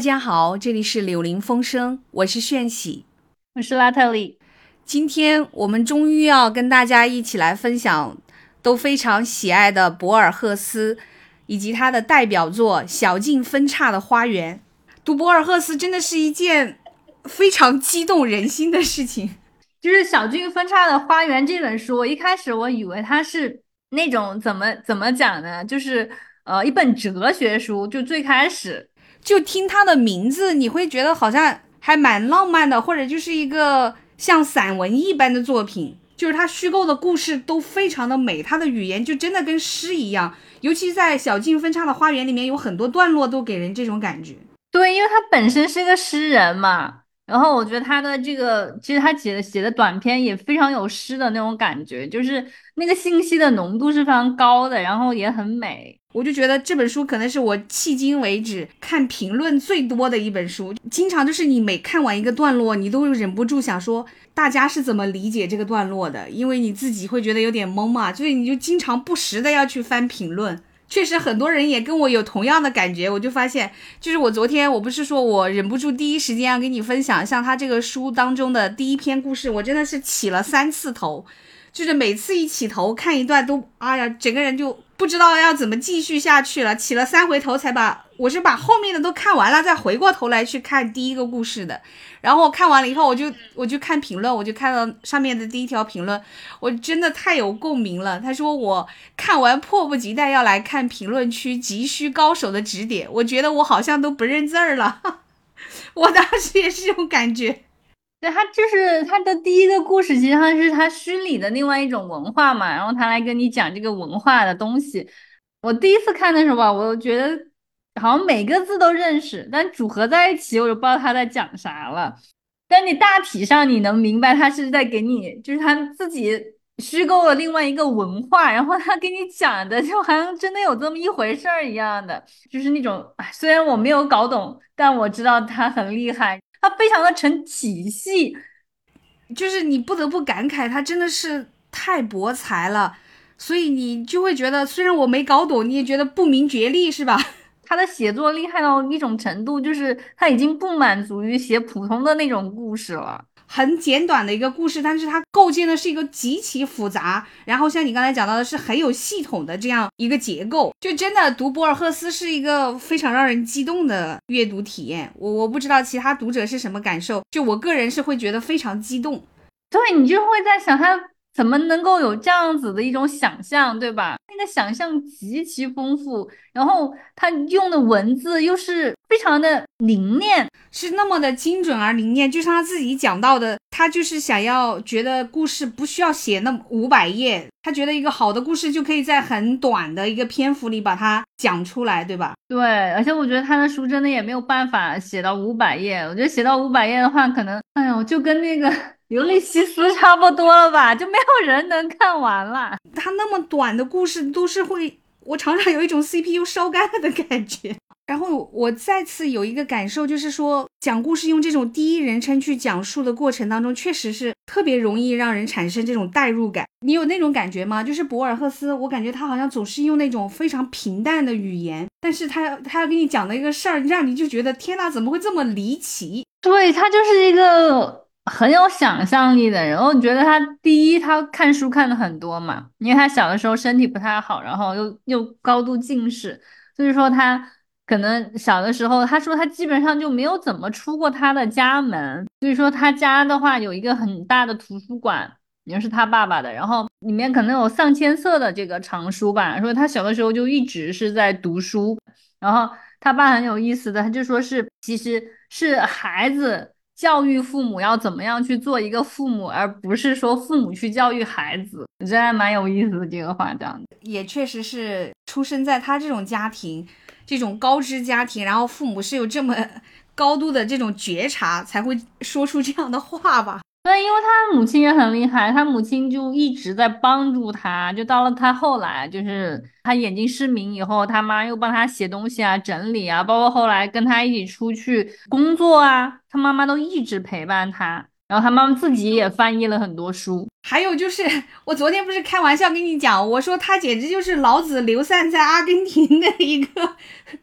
大家好，这里是柳林风声，我是炫喜，我是拉特里。今天我们终于要跟大家一起来分享都非常喜爱的博尔赫斯，以及他的代表作《小径分岔的花园》。读博尔赫斯真的是一件非常激动人心的事情。就是《小径分岔的花园》这本书，一开始我以为它是那种怎么怎么讲呢？就是呃一本哲学书，就最开始。就听它的名字，你会觉得好像还蛮浪漫的，或者就是一个像散文一般的作品。就是它虚构的故事都非常的美，它的语言就真的跟诗一样。尤其在小径分岔的花园里面，有很多段落都给人这种感觉。对，因为他本身是个诗人嘛，然后我觉得他的这个，其实他写的写的短篇也非常有诗的那种感觉，就是那个信息的浓度是非常高的，然后也很美。我就觉得这本书可能是我迄今为止看评论最多的一本书，经常就是你每看完一个段落，你都忍不住想说大家是怎么理解这个段落的，因为你自己会觉得有点懵嘛，所以你就经常不时的要去翻评论。确实很多人也跟我有同样的感觉，我就发现，就是我昨天我不是说我忍不住第一时间要跟你分享，像他这个书当中的第一篇故事，我真的是起了三次头。就是每次一起头看一段都，哎呀，整个人就不知道要怎么继续下去了。起了三回头才把，我是把后面的都看完了，再回过头来去看第一个故事的。然后看完了以后，我就我就看评论，我就看到上面的第一条评论，我真的太有共鸣了。他说我看完迫不及待要来看评论区急需高手的指点，我觉得我好像都不认字儿了。我当时也是这种感觉。对他就是他的第一个故事，实际上是他虚拟的另外一种文化嘛，然后他来跟你讲这个文化的东西。我第一次看的时候吧，我觉得好像每个字都认识，但组合在一起我就不知道他在讲啥了。但你大体上你能明白他是在给你，就是他自己虚构了另外一个文化，然后他给你讲的就好像真的有这么一回事儿一样的，就是那种虽然我没有搞懂，但我知道他很厉害。它非常的成体系，就是你不得不感慨，他真的是太博才了，所以你就会觉得，虽然我没搞懂，你也觉得不明觉厉，是吧？他的写作厉害到一种程度，就是他已经不满足于写普通的那种故事了。很简短的一个故事，但是它构建的是一个极其复杂，然后像你刚才讲到的是很有系统的这样一个结构，就真的读博尔赫斯是一个非常让人激动的阅读体验。我我不知道其他读者是什么感受，就我个人是会觉得非常激动。对你就会在想他怎么能够有这样子的一种想象，对吧？那个想象极其丰富，然后他用的文字又是。非常的凝练，是那么的精准而凝练，就像他自己讲到的，他就是想要觉得故事不需要写那么五百页，他觉得一个好的故事就可以在很短的一个篇幅里把它讲出来，对吧？对，而且我觉得他的书真的也没有办法写到五百页，我觉得写到五百页的话，可能，哎呦，就跟那个《尤利西斯》差不多了吧，就没有人能看完了。他那么短的故事都是会，我常常有一种 CPU 烧干了的感觉。然后我再次有一个感受，就是说讲故事用这种第一人称去讲述的过程当中，确实是特别容易让人产生这种代入感。你有那种感觉吗？就是博尔赫斯，我感觉他好像总是用那种非常平淡的语言，但是他他要给你讲的一个事儿，让你就觉得天呐，怎么会这么离奇？对他就是一个很有想象力的人。然后你觉得他第一，他看书看的很多嘛，因为他小的时候身体不太好，然后又又高度近视，所以说他。可能小的时候，他说他基本上就没有怎么出过他的家门，所以说他家的话有一个很大的图书馆，也是他爸爸的，然后里面可能有上千册的这个藏书吧。说他小的时候就一直是在读书，然后他爸很有意思的，他就说是其实是孩子教育父母要怎么样去做一个父母，而不是说父母去教育孩子。我觉得还蛮有意思的这个话，这样的也确实是出生在他这种家庭，这种高知家庭，然后父母是有这么高度的这种觉察，才会说出这样的话吧。对，因为他母亲也很厉害，他母亲就一直在帮助他，就到了他后来，就是他眼睛失明以后，他妈又帮他写东西啊、整理啊，包括后来跟他一起出去工作啊，他妈妈都一直陪伴他。然后他妈妈自己也翻译了很多书，还有就是我昨天不是开玩笑跟你讲，我说他简直就是老子流散在阿根廷的一个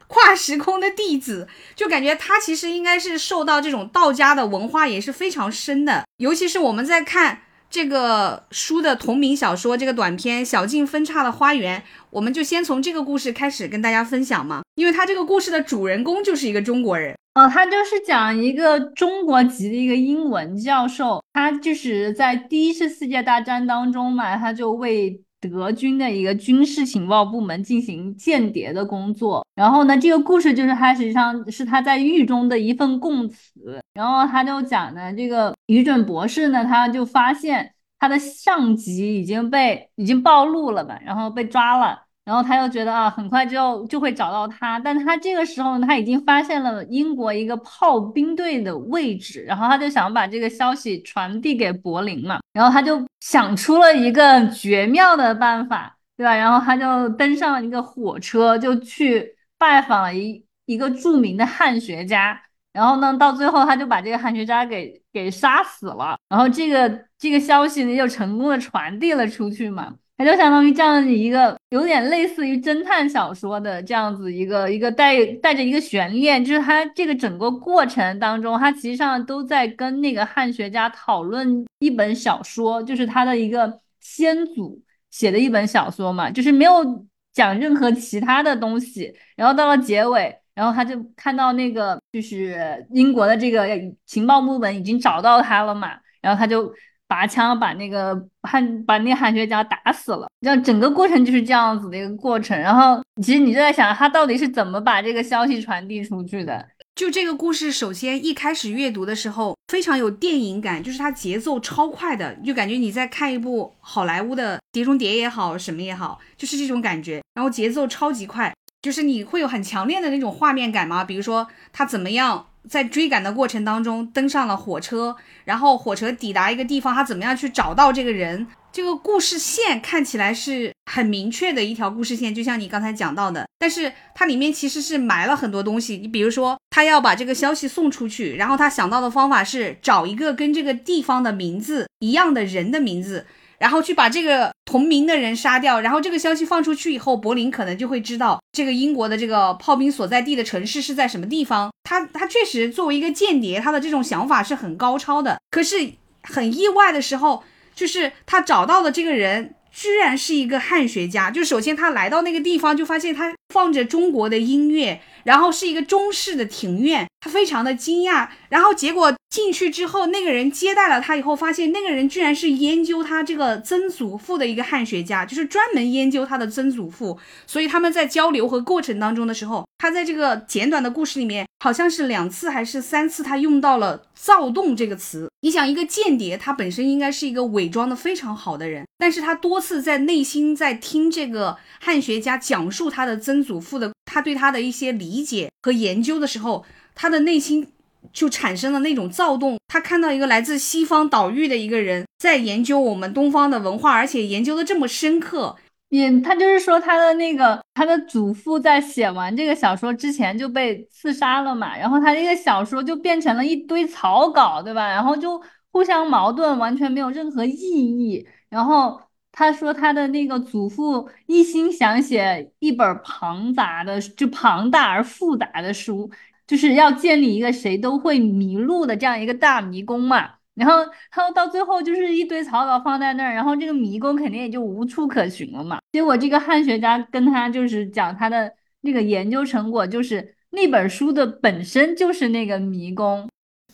跨时空的弟子，就感觉他其实应该是受到这种道家的文化也是非常深的，尤其是我们在看这个书的同名小说这个短片《小径分岔的花园》，我们就先从这个故事开始跟大家分享嘛，因为他这个故事的主人公就是一个中国人。哦，他就是讲一个中国籍的一个英文教授，他就是在第一次世界大战当中嘛，他就为德军的一个军事情报部门进行间谍的工作。然后呢，这个故事就是他实际上是他在狱中的一份供词。然后他就讲呢，这个于准博士呢，他就发现他的上级已经被已经暴露了嘛，然后被抓了。然后他又觉得啊，很快就就会找到他，但他这个时候呢他已经发现了英国一个炮兵队的位置，然后他就想把这个消息传递给柏林嘛，然后他就想出了一个绝妙的办法，对吧？然后他就登上了一个火车，就去拜访了一一个著名的汉学家，然后呢，到最后他就把这个汉学家给给杀死了，然后这个这个消息呢又成功的传递了出去嘛。它就相当于这样一个有点类似于侦探小说的这样子一个一个带带着一个悬念，就是它这个整个过程当中，它其实上都在跟那个汉学家讨论一本小说，就是他的一个先祖写的一本小说嘛，就是没有讲任何其他的东西。然后到了结尾，然后他就看到那个就是英国的这个情报部门已经找到他了嘛，然后他就。拔枪把那个汉把那个汉学家打死了，这样整个过程就是这样子的一个过程。然后其实你就在想，他到底是怎么把这个消息传递出去的？就这个故事，首先一开始阅读的时候非常有电影感，就是它节奏超快的，就感觉你在看一部好莱坞的《碟中谍》也好，什么也好，就是这种感觉。然后节奏超级快，就是你会有很强烈的那种画面感吗？比如说他怎么样？在追赶的过程当中，登上了火车，然后火车抵达一个地方，他怎么样去找到这个人？这个故事线看起来是很明确的一条故事线，就像你刚才讲到的，但是它里面其实是埋了很多东西。你比如说，他要把这个消息送出去，然后他想到的方法是找一个跟这个地方的名字一样的人的名字。然后去把这个同名的人杀掉，然后这个消息放出去以后，柏林可能就会知道这个英国的这个炮兵所在地的城市是在什么地方。他他确实作为一个间谍，他的这种想法是很高超的。可是很意外的时候，就是他找到的这个人。居然是一个汉学家，就首先他来到那个地方，就发现他放着中国的音乐，然后是一个中式的庭院，他非常的惊讶。然后结果进去之后，那个人接待了他以后，发现那个人居然是研究他这个曾祖父的一个汉学家，就是专门研究他的曾祖父。所以他们在交流和过程当中的时候，他在这个简短的故事里面，好像是两次还是三次，他用到了“躁动”这个词。你想，一个间谍，他本身应该是一个伪装的非常好的人，但是他多次在内心在听这个汉学家讲述他的曾祖父的，他对他的一些理解和研究的时候，他的内心就产生了那种躁动。他看到一个来自西方岛屿的一个人在研究我们东方的文化，而且研究的这么深刻。也，他就是说他的那个他的祖父在写完这个小说之前就被刺杀了嘛，然后他这个小说就变成了一堆草稿，对吧？然后就互相矛盾，完全没有任何意义。然后他说他的那个祖父一心想写一本庞杂的，就庞大而复杂的书，就是要建立一个谁都会迷路的这样一个大迷宫嘛。然后他到最后就是一堆草稿放在那儿，然后这个迷宫肯定也就无处可寻了嘛。结果这个汉学家跟他就是讲他的那个研究成果，就是那本书的本身就是那个迷宫。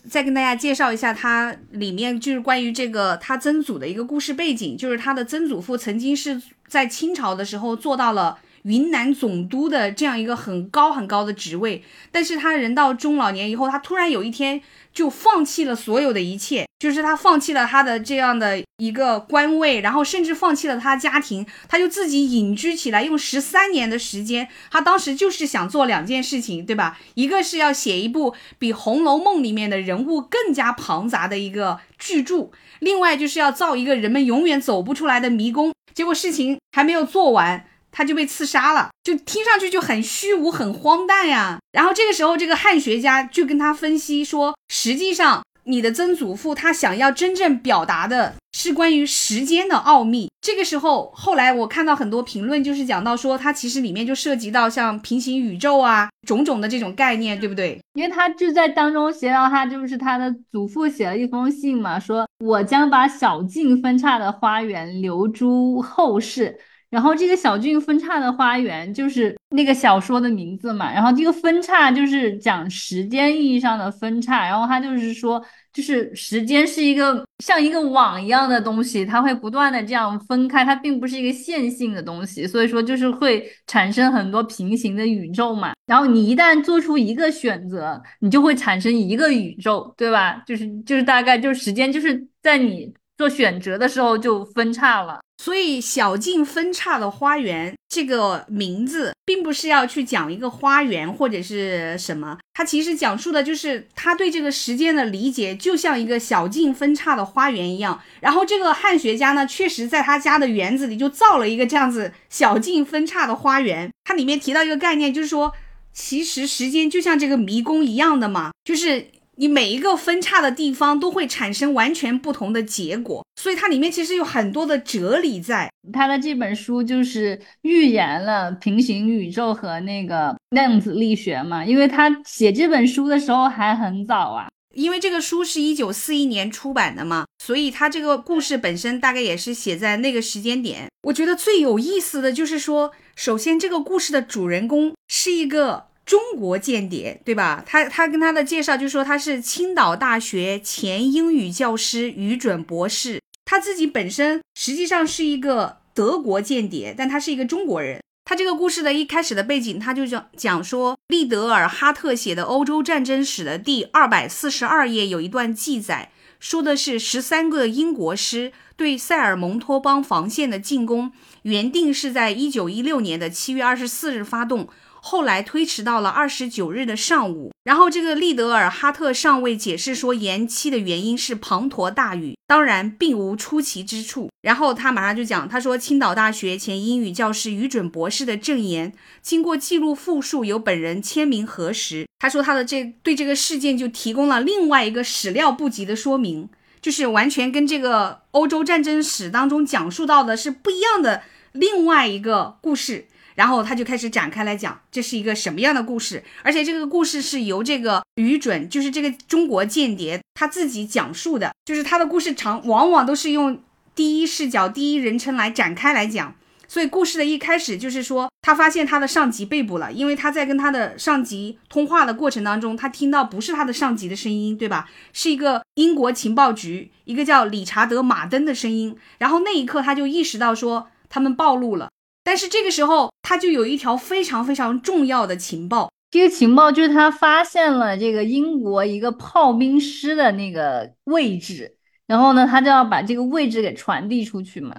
再跟大家介绍一下，他里面就是关于这个他曾祖的一个故事背景，就是他的曾祖父曾经是在清朝的时候做到了云南总督的这样一个很高很高的职位，但是他人到中老年以后，他突然有一天就放弃了所有的一切，就是他放弃了他的这样的一个官位，然后甚至放弃了他家庭，他就自己隐居起来，用十三年的时间，他当时就是想做两件事情，对吧？一个是要写一部比《红楼梦》里面的人物更加庞杂的一个巨著，另外就是要造一个人们永远走不出来的迷宫。结果事情还没有做完，他就被刺杀了，就听上去就很虚无、很荒诞呀。然后这个时候，这个汉学家就跟他分析说，实际上你的曾祖父他想要真正表达的是关于时间的奥秘。这个时候，后来我看到很多评论，就是讲到说，它其实里面就涉及到像平行宇宙啊，种种的这种概念，对不对？因为他就在当中写到，他就是他的祖父写了一封信嘛，说我将把小径分叉的花园留诸后世。然后这个小俊分叉的花园就是那个小说的名字嘛。然后这个分叉就是讲时间意义上的分叉。然后他就是说，就是时间是一个像一个网一样的东西，它会不断的这样分开，它并不是一个线性的东西。所以说就是会产生很多平行的宇宙嘛。然后你一旦做出一个选择，你就会产生一个宇宙，对吧？就是就是大概就是时间就是在你做选择的时候就分叉了。所以“小径分叉的花园”这个名字，并不是要去讲一个花园或者是什么，它其实讲述的就是他对这个时间的理解，就像一个小径分叉的花园一样。然后这个汉学家呢，确实在他家的园子里就造了一个这样子小径分叉的花园。它里面提到一个概念，就是说，其实时间就像这个迷宫一样的嘛，就是。你每一个分叉的地方都会产生完全不同的结果，所以它里面其实有很多的哲理在。他的这本书就是预言了平行宇宙和那个量子力学嘛，因为他写这本书的时候还很早啊，因为这个书是一九四一年出版的嘛，所以他这个故事本身大概也是写在那个时间点。我觉得最有意思的就是说，首先这个故事的主人公是一个。中国间谍，对吧？他他跟他的介绍就说他是青岛大学前英语教师、语准博士。他自己本身实际上是一个德国间谍，但他是一个中国人。他这个故事的一开始的背景，他就讲讲说，利德尔哈特写的《欧洲战争史》的第二百四十二页有一段记载，说的是十三个英国师对塞尔蒙托邦防线的进攻，原定是在一九一六年的七月二十四日发动。后来推迟到了二十九日的上午，然后这个利德尔哈特上尉解释说，延期的原因是滂沱大雨，当然并无出奇之处。然后他马上就讲，他说青岛大学前英语教师于准博士的证言，经过记录复述，由本人签名核实。他说他的这对这个事件就提供了另外一个始料不及的说明，就是完全跟这个欧洲战争史当中讲述到的是不一样的另外一个故事。然后他就开始展开来讲，这是一个什么样的故事，而且这个故事是由这个于准，就是这个中国间谍他自己讲述的，就是他的故事常往往都是用第一视角、第一人称来展开来讲。所以故事的一开始就是说，他发现他的上级被捕了，因为他在跟他的上级通话的过程当中，他听到不是他的上级的声音，对吧？是一个英国情报局一个叫理查德·马登的声音。然后那一刻他就意识到说，他们暴露了。但是这个时候，他就有一条非常非常重要的情报。这个情报就是他发现了这个英国一个炮兵师的那个位置，然后呢，他就要把这个位置给传递出去嘛。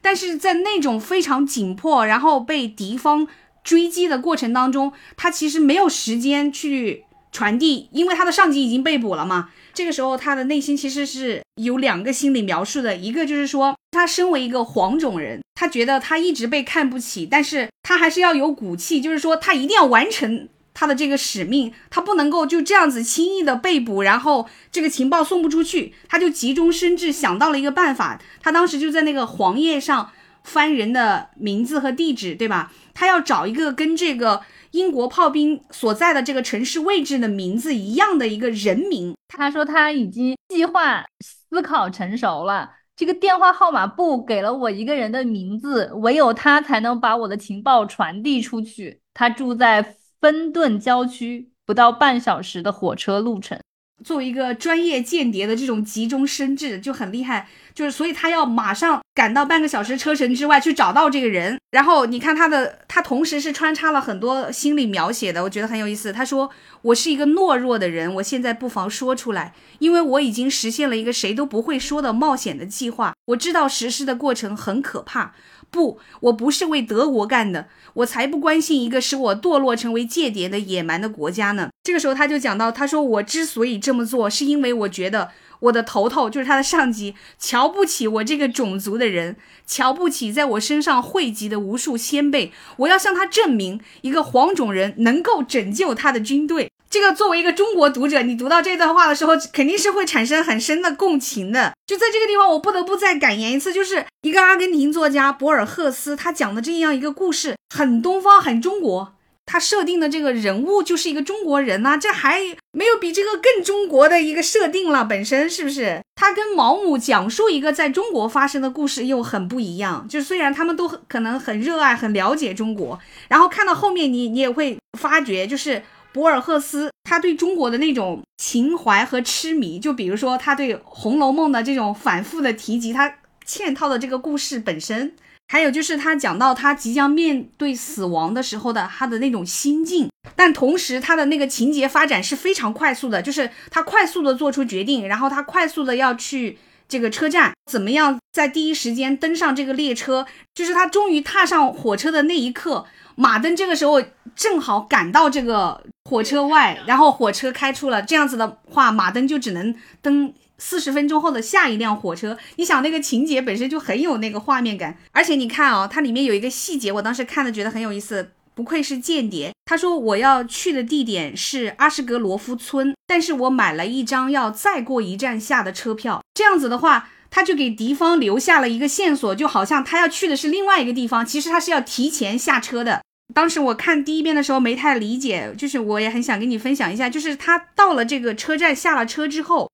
但是在那种非常紧迫，然后被敌方追击的过程当中，他其实没有时间去传递，因为他的上级已经被捕了嘛。这个时候，他的内心其实是有两个心理描述的，一个就是说，他身为一个黄种人，他觉得他一直被看不起，但是他还是要有骨气，就是说他一定要完成他的这个使命，他不能够就这样子轻易的被捕，然后这个情报送不出去，他就急中生智想到了一个办法，他当时就在那个黄页上翻人的名字和地址，对吧？他要找一个跟这个。英国炮兵所在的这个城市位置的名字一样的一个人名，他说他已经计划思考成熟了。这个电话号码簿给了我一个人的名字，唯有他才能把我的情报传递出去。他住在芬顿郊区，不到半小时的火车路程。作为一个专业间谍的这种急中生智就很厉害，就是所以他要马上赶到半个小时车程之外去找到这个人。然后你看他的，他同时是穿插了很多心理描写的，我觉得很有意思。他说：“我是一个懦弱的人，我现在不妨说出来，因为我已经实现了一个谁都不会说的冒险的计划。我知道实施的过程很可怕。不，我不是为德国干的，我才不关心一个使我堕落成为间谍的野蛮的国家呢。”这个时候他就讲到，他说：“我之所以这么做，是因为我觉得我的头头就是他的上级，瞧不起我这个种族的人，瞧不起在我身上汇集的无数先辈。我要向他证明，一个黄种人能够拯救他的军队。”这个作为一个中国读者，你读到这段话的时候，肯定是会产生很深的共情的。就在这个地方，我不得不再感言一次，就是一个阿根廷作家博尔赫斯他讲的这样一个故事，很东方，很中国。他设定的这个人物就是一个中国人呐，这还没有比这个更中国的一个设定了，本身是不是？他跟毛姆讲述一个在中国发生的故事又很不一样。就虽然他们都可能很热爱、很了解中国，然后看到后面你你也会发觉，就是博尔赫斯他对中国的那种情怀和痴迷，就比如说他对《红楼梦》的这种反复的提及，他嵌套的这个故事本身。还有就是他讲到他即将面对死亡的时候的他的那种心境，但同时他的那个情节发展是非常快速的，就是他快速的做出决定，然后他快速的要去这个车站，怎么样在第一时间登上这个列车，就是他终于踏上火车的那一刻，马登这个时候正好赶到这个火车外，然后火车开出了，这样子的话，马登就只能登。四十分钟后的下一辆火车，你想那个情节本身就很有那个画面感，而且你看啊，它里面有一个细节，我当时看了觉得很有意思，不愧是间谍。他说我要去的地点是阿什格罗夫村，但是我买了一张要再过一站下的车票，这样子的话，他就给敌方留下了一个线索，就好像他要去的是另外一个地方，其实他是要提前下车的。当时我看第一遍的时候没太理解，就是我也很想跟你分享一下，就是他到了这个车站下了车之后。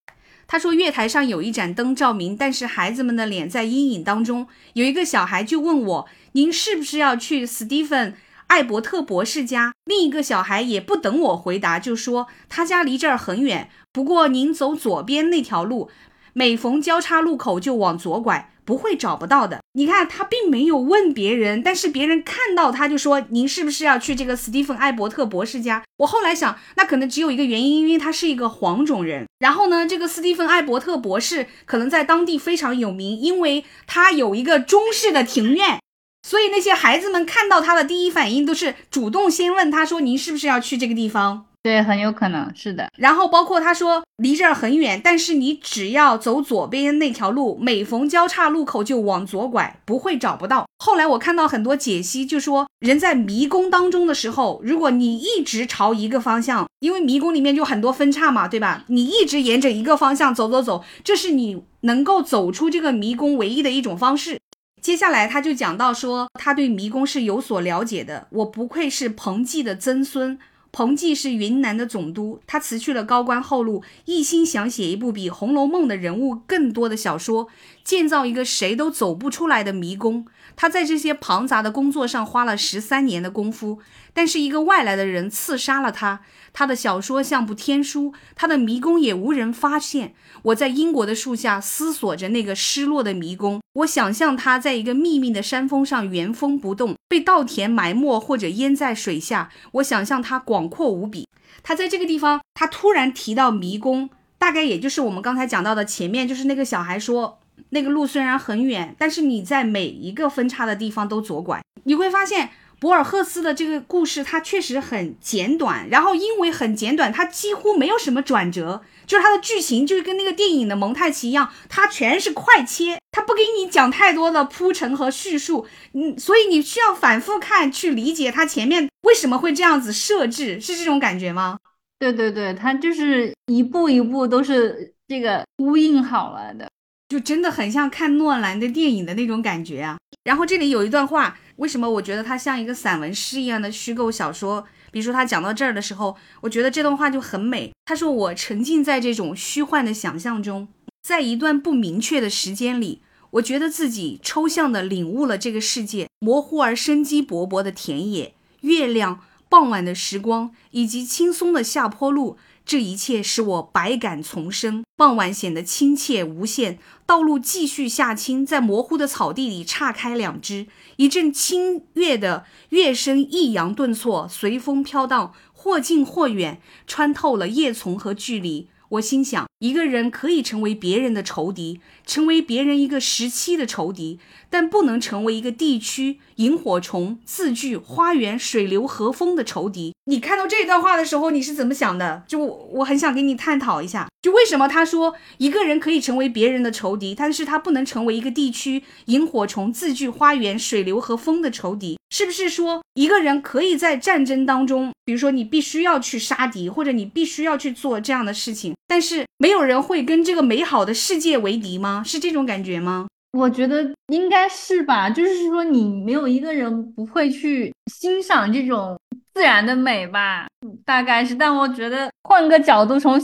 他说：“月台上有一盏灯照明，但是孩子们的脸在阴影当中。有一个小孩就问我：‘您是不是要去斯蒂芬·艾伯特博士家？’另一个小孩也不等我回答，就说：‘他家离这儿很远，不过您走左边那条路，每逢交叉路口就往左拐。’”不会找不到的。你看，他并没有问别人，但是别人看到他就说：“您是不是要去这个斯蒂芬·艾伯特博士家？”我后来想，那可能只有一个原因，因为他是一个黄种人。然后呢，这个斯蒂芬·艾伯特博士可能在当地非常有名，因为他有一个中式的庭院，所以那些孩子们看到他的第一反应都是主动先问他说：“您是不是要去这个地方？”对，很有可能是的。然后包括他说离这儿很远，但是你只要走左边那条路，每逢交叉路口就往左拐，不会找不到。后来我看到很多解析，就说人在迷宫当中的时候，如果你一直朝一个方向，因为迷宫里面就很多分叉嘛，对吧？你一直沿着一个方向走走走，这是你能够走出这个迷宫唯一的一种方式。接下来他就讲到说，他对迷宫是有所了解的。我不愧是彭记的曾孙。彭济是云南的总督，他辞去了高官厚禄，一心想写一部比《红楼梦》的人物更多的小说，建造一个谁都走不出来的迷宫。他在这些庞杂的工作上花了十三年的功夫，但是一个外来的人刺杀了他。他的小说像部天书，他的迷宫也无人发现。我在英国的树下思索着那个失落的迷宫，我想象他在一个秘密的山峰上原封不动，被稻田埋没或者淹在水下。我想象它广阔无比。他在这个地方，他突然提到迷宫，大概也就是我们刚才讲到的前面，就是那个小孩说。那个路虽然很远，但是你在每一个分叉的地方都左拐，你会发现博尔赫斯的这个故事它确实很简短，然后因为很简短，它几乎没有什么转折，就是它的剧情就是跟那个电影的蒙太奇一样，它全是快切，它不给你讲太多的铺陈和叙述，嗯，所以你需要反复看去理解它前面为什么会这样子设置，是这种感觉吗？对对对，它就是一步一步都是这个呼应好了的。就真的很像看诺兰的电影的那种感觉啊！然后这里有一段话，为什么我觉得它像一个散文诗一样的虚构小说？比如说他讲到这儿的时候，我觉得这段话就很美。他说：“我沉浸在这种虚幻的想象中，在一段不明确的时间里，我觉得自己抽象地领悟了这个世界模糊而生机勃勃的田野、月亮、傍晚的时光以及轻松的下坡路。”这一切使我百感丛生。傍晚显得亲切无限，道路继续下倾，在模糊的草地里岔开两支，一阵清越的乐声抑扬顿挫，随风飘荡，或近或远，穿透了叶丛和距离。我心想，一个人可以成为别人的仇敌，成为别人一个时期的仇敌，但不能成为一个地区萤火虫、字句、花园、水流、和风的仇敌。你看到这段话的时候，你是怎么想的？就我很想跟你探讨一下，就为什么他说一个人可以成为别人的仇敌，但是他不能成为一个地区萤火虫、字句、花园、水流和风的仇敌？是不是说一个人可以在战争当中，比如说你必须要去杀敌，或者你必须要去做这样的事情，但是没有人会跟这个美好的世界为敌吗？是这种感觉吗？我觉得应该是吧，就是说你没有一个人不会去欣赏这种自然的美吧，大概是。但我觉得换个角度，从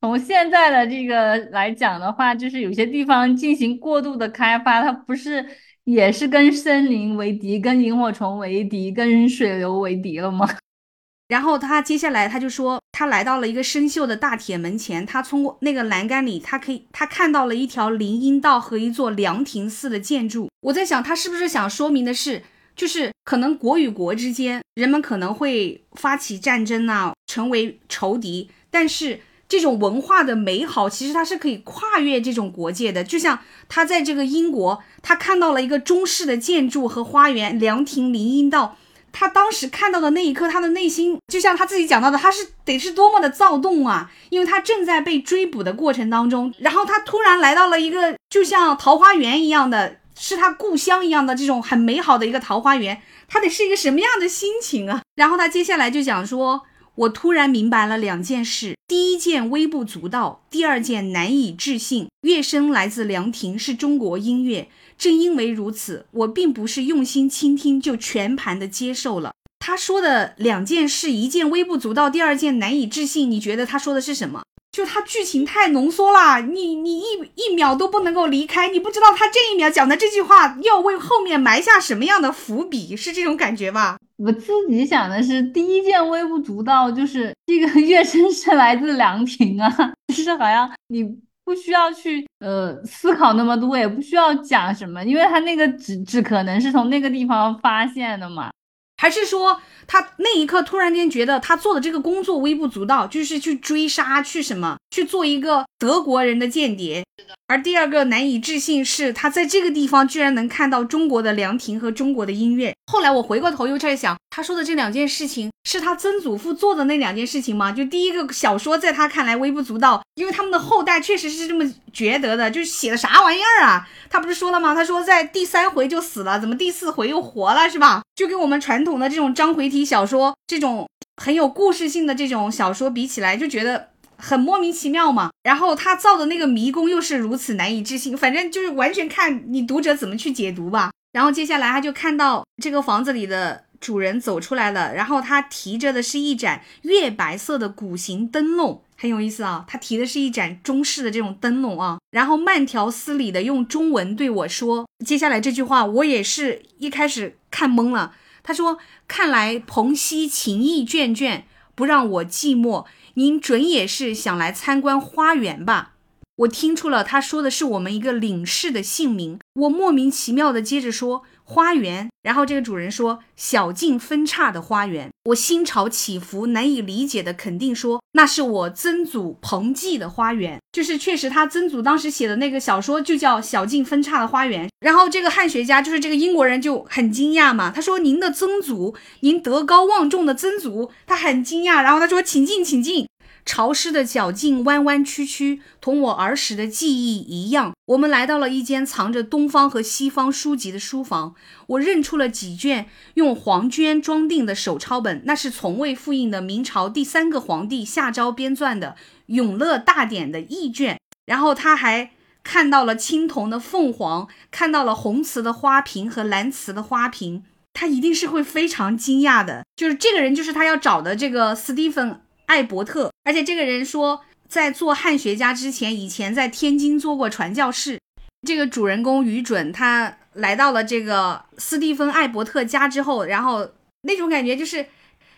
从现在的这个来讲的话，就是有些地方进行过度的开发，它不是。也是跟森林为敌，跟萤火虫为敌，跟水流为敌了吗？然后他接下来他就说，他来到了一个生锈的大铁门前，他通过那个栏杆里，他可以他看到了一条林荫道和一座凉亭似的建筑。我在想，他是不是想说明的是，就是可能国与国之间，人们可能会发起战争啊，成为仇敌，但是。这种文化的美好，其实它是可以跨越这种国界的。就像他在这个英国，他看到了一个中式的建筑和花园、凉亭、林荫道。他当时看到的那一刻，他的内心就像他自己讲到的，他是得是多么的躁动啊！因为他正在被追捕的过程当中，然后他突然来到了一个就像桃花源一样的，是他故乡一样的这种很美好的一个桃花源，他得是一个什么样的心情啊？然后他接下来就讲说。我突然明白了两件事：第一件微不足道，第二件难以置信。乐声来自凉亭，是中国音乐。正因为如此，我并不是用心倾听就全盘的接受了他说的两件事：一件微不足道，第二件难以置信。你觉得他说的是什么？就它剧情太浓缩了，你你一一秒都不能够离开，你不知道他这一秒讲的这句话要为后面埋下什么样的伏笔，是这种感觉吧？我自己想的是，第一件微不足道，就是这个乐声是来自凉亭啊，就是好像你不需要去呃思考那么多，也不需要讲什么，因为他那个只只可能是从那个地方发现的嘛，还是说？他那一刻突然间觉得他做的这个工作微不足道，就是去追杀，去什么，去做一个德国人的间谍。而第二个难以置信是他在这个地方居然能看到中国的凉亭和中国的音乐。后来我回过头又在想，他说的这两件事情是他曾祖父做的那两件事情吗？就第一个小说在他看来微不足道，因为他们的后代确实是这么觉得的，就是写的啥玩意儿啊？他不是说了吗？他说在第三回就死了，怎么第四回又活了，是吧？就跟我们传统的这种章回体小说，这种很有故事性的这种小说比起来，就觉得。很莫名其妙嘛，然后他造的那个迷宫又是如此难以置信，反正就是完全看你读者怎么去解读吧。然后接下来他就看到这个房子里的主人走出来了，然后他提着的是一盏月白色的古形灯笼，很有意思啊。他提的是一盏中式的这种灯笼啊，然后慢条斯理的用中文对我说，接下来这句话我也是一开始看懵了。他说：“看来蓬溪情意眷眷，不让我寂寞。”您准也是想来参观花园吧？我听出了他说的是我们一个领事的姓名。我莫名其妙的接着说。花园，然后这个主人说小径分岔的花园，我心潮起伏，难以理解的肯定说那是我曾祖彭记的花园，就是确实他曾祖当时写的那个小说就叫小径分岔的花园。然后这个汉学家就是这个英国人就很惊讶嘛，他说您的曾祖，您德高望重的曾祖，他很惊讶，然后他说请进，请进。潮湿的脚径弯弯曲曲，同我儿时的记忆一样。我们来到了一间藏着东方和西方书籍的书房，我认出了几卷用黄绢装订的手抄本，那是从未复印的明朝第三个皇帝夏昭编撰的《永乐大典》的译卷。然后他还看到了青铜的凤凰，看到了红瓷的花瓶和蓝瓷的花瓶，他一定是会非常惊讶的。就是这个人，就是他要找的这个斯蒂芬。艾伯特，而且这个人说，在做汉学家之前，以前在天津做过传教士。这个主人公于准，他来到了这个斯蒂芬·艾伯特家之后，然后那种感觉就是，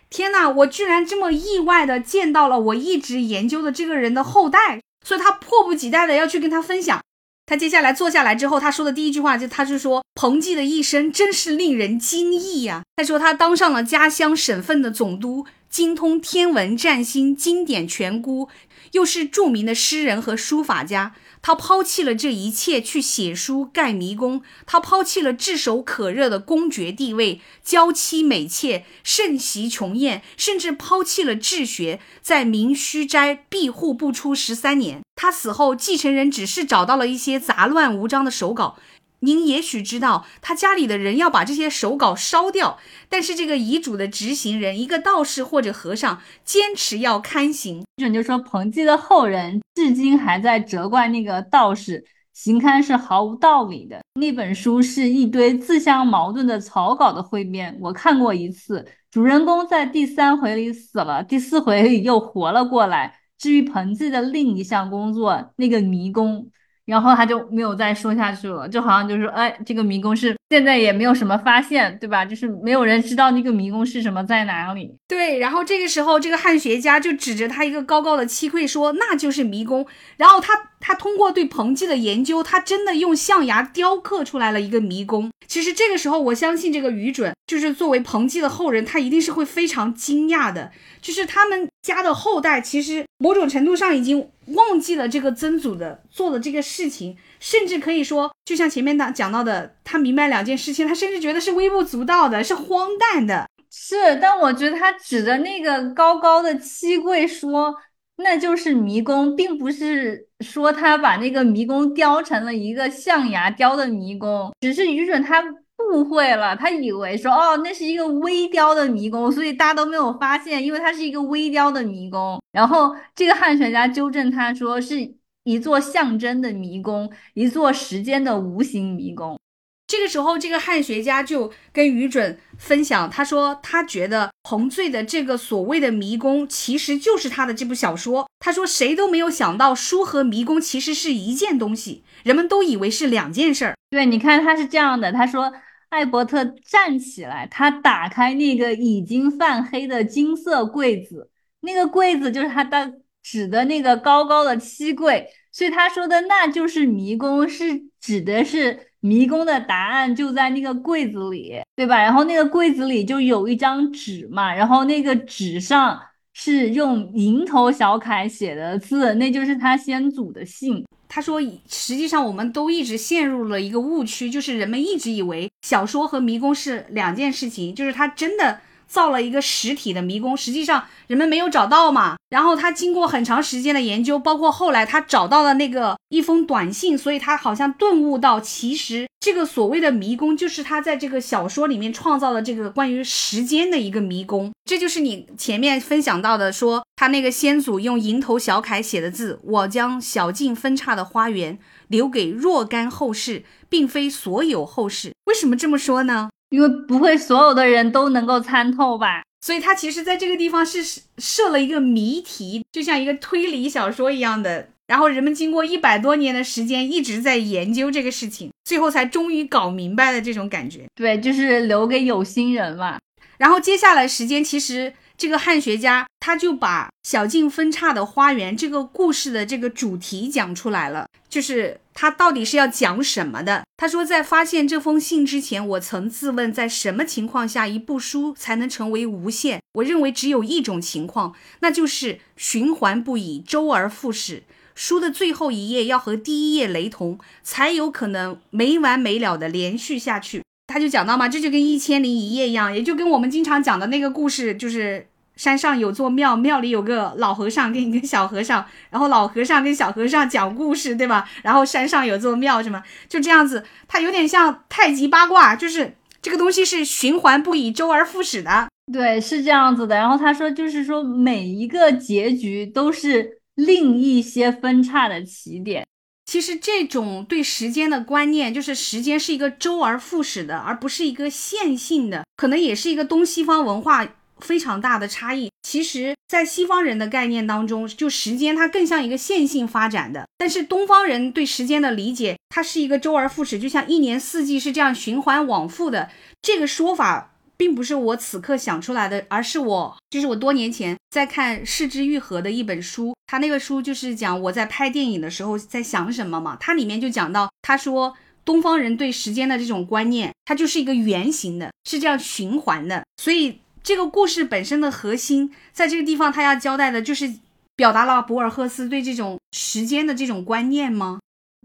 天哪，我居然这么意外的见到了我一直研究的这个人的后代，所以他迫不及待的要去跟他分享。他接下来坐下来之后，他说的第一句话就，他就说彭济的一生真是令人惊异呀。他说他当上了家乡省份的总督，精通天文占星、经典全估，又是著名的诗人和书法家。他抛弃了这一切去写书盖迷宫，他抛弃了炙手可热的公爵地位、娇妻美妾、盛席琼宴，甚至抛弃了治学，在明虚斋闭户不出十三年。他死后，继承人只是找到了一些杂乱无章的手稿。您也许知道，他家里的人要把这些手稿烧掉，但是这个遗嘱的执行人，一个道士或者和尚，坚持要刊行。准就说彭济的后人至今还在责怪那个道士行刊是毫无道理的。那本书是一堆自相矛盾的草稿的汇编。我看过一次，主人公在第三回里死了，第四回里又活了过来。至于彭济的另一项工作，那个迷宫。然后他就没有再说下去了，就好像就是说，哎，这个迷宫是现在也没有什么发现，对吧？就是没有人知道那个迷宫是什么，在哪里。对，然后这个时候，这个汉学家就指着他一个高高的漆柜说，那就是迷宫。然后他他通过对彭济的研究，他真的用象牙雕刻出来了一个迷宫。其实这个时候，我相信这个愚准就是作为彭济的后人，他一定是会非常惊讶的，就是他们家的后代其实某种程度上已经。忘记了这个曾祖的做的这个事情，甚至可以说，就像前面的讲到的，他明白两件事情，他甚至觉得是微不足道的，是荒诞的。是，但我觉得他指着那个高高的漆柜说，那就是迷宫，并不是说他把那个迷宫雕成了一个象牙雕的迷宫，只是愚准他。误会了，他以为说哦，那是一个微雕的迷宫，所以大家都没有发现，因为它是一个微雕的迷宫。然后这个汉学家纠正他说，是一座象征的迷宫，一座时间的无形迷宫。这个时候，这个汉学家就跟于准分享，他说他觉得彭醉的这个所谓的迷宫，其实就是他的这部小说。他说谁都没有想到，书和迷宫其实是一件东西，人们都以为是两件事儿。对，你看他是这样的，他说。艾伯特站起来，他打开那个已经泛黑的金色柜子，那个柜子就是他的指的那个高高的漆柜，所以他说的那就是迷宫，是指的是迷宫的答案就在那个柜子里，对吧？然后那个柜子里就有一张纸嘛，然后那个纸上是用蝇头小楷写的字，那就是他先祖的姓。他说：“实际上，我们都一直陷入了一个误区，就是人们一直以为小说和迷宫是两件事情，就是它真的。”造了一个实体的迷宫，实际上人们没有找到嘛。然后他经过很长时间的研究，包括后来他找到了那个一封短信，所以他好像顿悟到，其实这个所谓的迷宫就是他在这个小说里面创造的这个关于时间的一个迷宫。这就是你前面分享到的，说他那个先祖用蝇头小楷写的字：“我将小径分叉的花园留给若干后世，并非所有后世。”为什么这么说呢？因为不会所有的人都能够参透吧，所以他其实在这个地方是设了一个谜题，就像一个推理小说一样的。然后人们经过一百多年的时间一直在研究这个事情，最后才终于搞明白了这种感觉。对，就是留给有心人嘛。然后接下来时间其实。这个汉学家他就把小径分叉的花园这个故事的这个主题讲出来了，就是他到底是要讲什么的。他说，在发现这封信之前，我曾自问，在什么情况下一部书才能成为无限？我认为只有一种情况，那就是循环不已，周而复始。书的最后一页要和第一页雷同，才有可能没完没了的连续下去。他就讲到嘛，这就跟一千零一夜一样，也就跟我们经常讲的那个故事，就是。山上有座庙，庙里有个老和尚跟一个小和尚，然后老和尚跟小和尚讲故事，对吧？然后山上有座庙，什么就这样子，它有点像太极八卦，就是这个东西是循环不已、周而复始的。对，是这样子的。然后他说，就是说每一个结局都是另一些分叉的起点。其实这种对时间的观念，就是时间是一个周而复始的，而不是一个线性的，可能也是一个东西方文化。非常大的差异。其实，在西方人的概念当中，就时间它更像一个线性发展的；但是东方人对时间的理解，它是一个周而复始，就像一年四季是这样循环往复的。这个说法。并不是我此刻想出来的，而是我就是我多年前在看《视之愈合》的一本书，他那个书就是讲我在拍电影的时候在想什么嘛。它里面就讲到，他说东方人对时间的这种观念，它就是一个圆形的，是这样循环的。所以这个故事本身的核心，在这个地方他要交代的就是表达了博尔赫斯对这种时间的这种观念吗？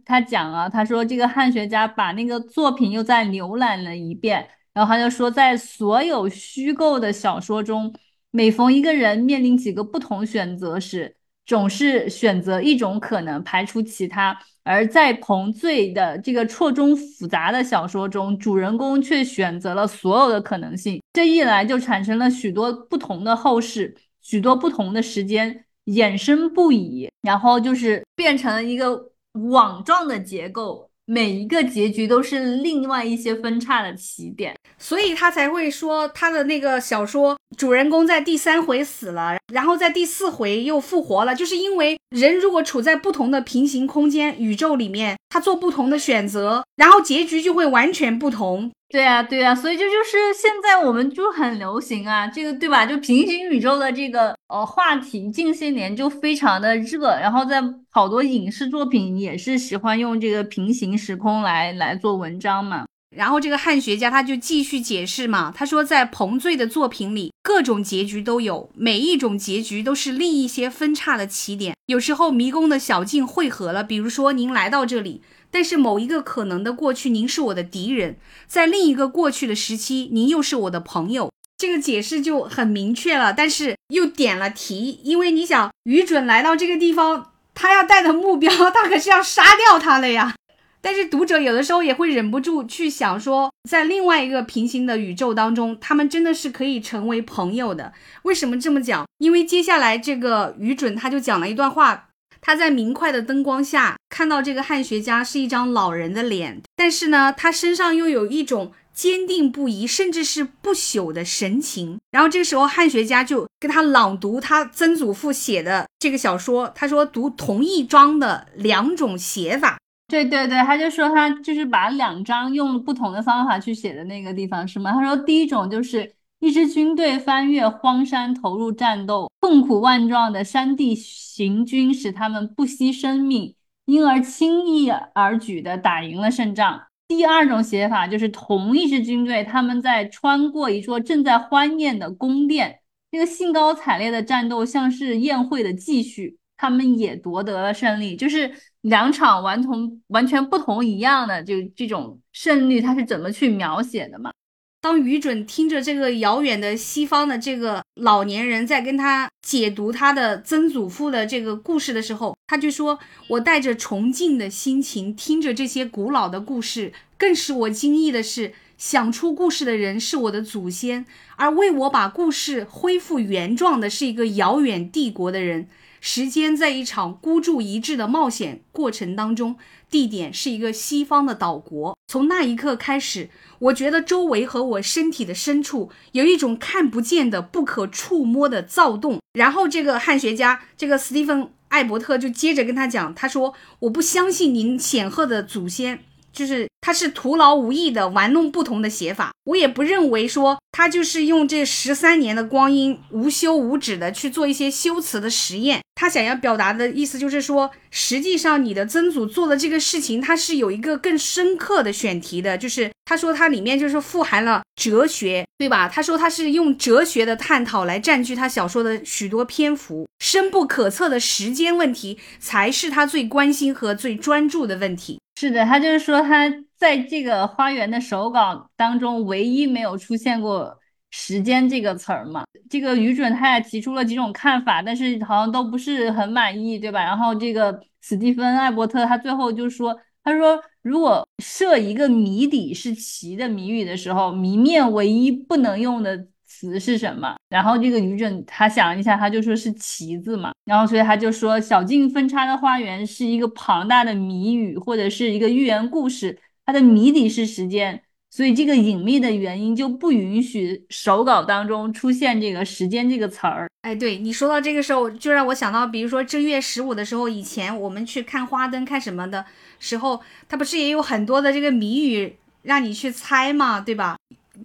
他讲啊，他说这个汉学家把那个作品又再浏览了一遍，然后他就说，在所有虚构的小说中，每逢一个人面临几个不同选择时，总是选择一种可能，排除其他；而在彭醉的这个错综复杂的小说中，主人公却选择了所有的可能性。这一来，就产生了许多不同的后世，许多不同的时间，衍生不已，然后就是变成了一个。网状的结构，每一个结局都是另外一些分叉的起点，所以他才会说他的那个小说主人公在第三回死了，然后在第四回又复活了，就是因为人如果处在不同的平行空间宇宙里面，他做不同的选择，然后结局就会完全不同。对啊，对啊，所以这就是现在我们就很流行啊，这个对吧？就平行宇宙的这个呃话题，近些年就非常的热，然后在好多影视作品也是喜欢用这个平行时空来来做文章嘛。然后这个汉学家他就继续解释嘛，他说在彭醉的作品里，各种结局都有，每一种结局都是另一些分叉的起点，有时候迷宫的小径汇合了，比如说您来到这里。但是某一个可能的过去，您是我的敌人；在另一个过去的时期，您又是我的朋友。这个解释就很明确了，但是又点了题，因为你想，于准来到这个地方，他要带的目标，他可是要杀掉他了呀。但是读者有的时候也会忍不住去想说，在另外一个平行的宇宙当中，他们真的是可以成为朋友的。为什么这么讲？因为接下来这个于准他就讲了一段话。他在明快的灯光下看到这个汉学家是一张老人的脸，但是呢，他身上又有一种坚定不移，甚至是不朽的神情。然后这个时候，汉学家就跟他朗读他曾祖父写的这个小说。他说读同一章的两种写法。对对对，他就说他就是把两章用不同的方法去写的那个地方是吗？他说第一种就是。一支军队翻越荒山投入战斗，痛苦万状的山地行军使他们不惜生命，因而轻易而举的打赢了胜仗。第二种写法就是同一支军队，他们在穿过一座正在欢宴的宫殿，那个兴高采烈的战斗像是宴会的继续，他们也夺得了胜利。就是两场完同完全不同一样的，就这种胜利，它是怎么去描写的嘛？当于准听着这个遥远的西方的这个老年人在跟他解读他的曾祖父的这个故事的时候，他就说：“我带着崇敬的心情听着这些古老的故事，更使我惊异的是，想出故事的人是我的祖先，而为我把故事恢复原状的是一个遥远帝国的人。时间在一场孤注一掷的冒险过程当中，地点是一个西方的岛国。从那一刻开始。”我觉得周围和我身体的深处有一种看不见的、不可触摸的躁动。然后，这个汉学家，这个斯蒂芬·艾伯特就接着跟他讲，他说：“我不相信您显赫的祖先。”就是他是徒劳无益的玩弄不同的写法，我也不认为说他就是用这十三年的光阴无休无止的去做一些修辞的实验。他想要表达的意思就是说，实际上你的曾祖做的这个事情，他是有一个更深刻的选题的，就是他说它里面就是富含了哲学，对吧？他说他是用哲学的探讨来占据他小说的许多篇幅，深不可测的时间问题才是他最关心和最专注的问题。是的，他就是说他在这个花园的手稿当中唯一没有出现过“时间”这个词儿嘛。这个余准他也提出了几种看法，但是好像都不是很满意，对吧？然后这个史蒂芬·艾伯特他最后就说：“他说如果设一个谜底是奇的谜语的时候，谜面唯一不能用的。”词是什么？然后这个女准他想了一下，他就说是“旗”子嘛。然后所以他就说，小径分叉的花园是一个庞大的谜语，或者是一个寓言故事，它的谜底是时间。所以这个隐秘的原因就不允许手稿当中出现这个“时间”这个词儿。哎，对你说到这个时候，就让我想到，比如说正月十五的时候，以前我们去看花灯、看什么的时候，它不是也有很多的这个谜语让你去猜嘛，对吧？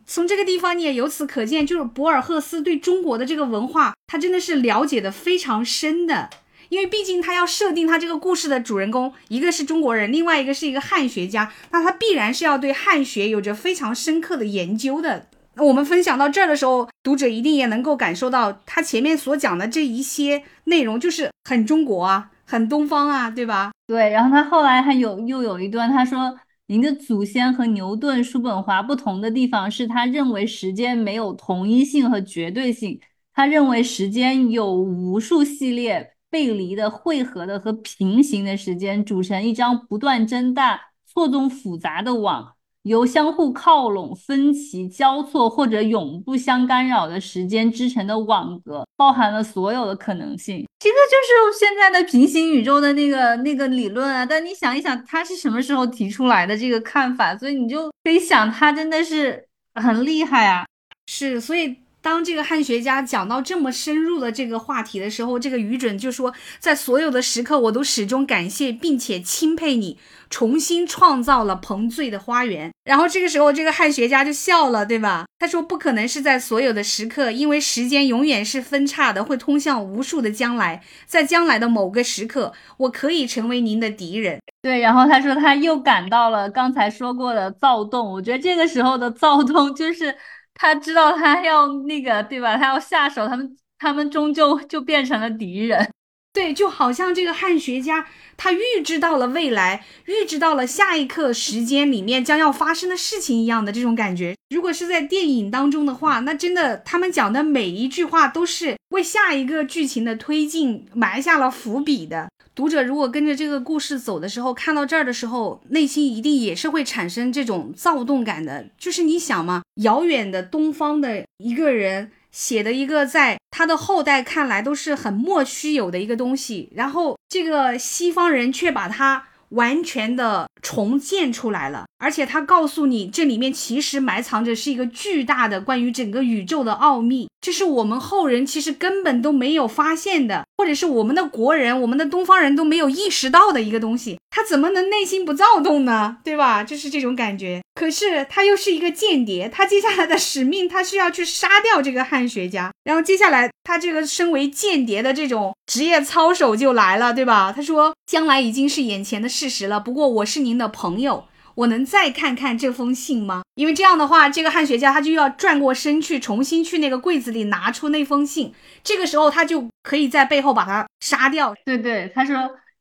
从这个地方你也由此可见，就是博尔赫斯对中国的这个文化，他真的是了解的非常深的。因为毕竟他要设定他这个故事的主人公，一个是中国人，另外一个是一个汉学家，那他必然是要对汉学有着非常深刻的研究的。那我们分享到这儿的时候，读者一定也能够感受到他前面所讲的这一些内容，就是很中国啊，很东方啊，对吧？对。然后他后来还有又有一段，他说：“您的祖先和牛顿、叔本华不同的地方是他认为时间没有同一性和绝对性，他认为时间有无数系列。”背离的、汇合的和平行的时间组成一张不断增大、错综复杂的网，由相互靠拢、分歧、交错或者永不相干扰的时间织成的网格，包含了所有的可能性。这个就是现在的平行宇宙的那个那个理论啊！但你想一想，他是什么时候提出来的这个看法？所以你就可以想，他真的是很厉害啊！是，所以。当这个汉学家讲到这么深入的这个话题的时候，这个愚准就说，在所有的时刻，我都始终感谢并且钦佩你，重新创造了彭醉的花园。然后这个时候，这个汉学家就笑了，对吧？他说，不可能是在所有的时刻，因为时间永远是分叉的，会通向无数的将来。在将来的某个时刻，我可以成为您的敌人。对，然后他说他又感到了刚才说过的躁动。我觉得这个时候的躁动就是。他知道他要那个对吧？他要下手，他们他们终究就变成了敌人。对，就好像这个汉学家，他预知到了未来，预知到了下一刻时间里面将要发生的事情一样的这种感觉。如果是在电影当中的话，那真的他们讲的每一句话都是为下一个剧情的推进埋下了伏笔的。读者如果跟着这个故事走的时候，看到这儿的时候，内心一定也是会产生这种躁动感的。就是你想嘛，遥远的东方的一个人写的一个，在他的后代看来都是很莫须有的一个东西，然后这个西方人却把它。完全的重建出来了，而且他告诉你，这里面其实埋藏着是一个巨大的关于整个宇宙的奥秘，这是我们后人其实根本都没有发现的，或者是我们的国人、我们的东方人都没有意识到的一个东西。他怎么能内心不躁动呢？对吧？就是这种感觉。可是他又是一个间谍，他接下来的使命，他是要去杀掉这个汉学家。然后接下来，他这个身为间谍的这种职业操守就来了，对吧？他说，将来已经是眼前的事实了。不过我是您的朋友，我能再看看这封信吗？因为这样的话，这个汉学家他就要转过身去，重新去那个柜子里拿出那封信。这个时候，他就可以在背后把他杀掉。对对，他说。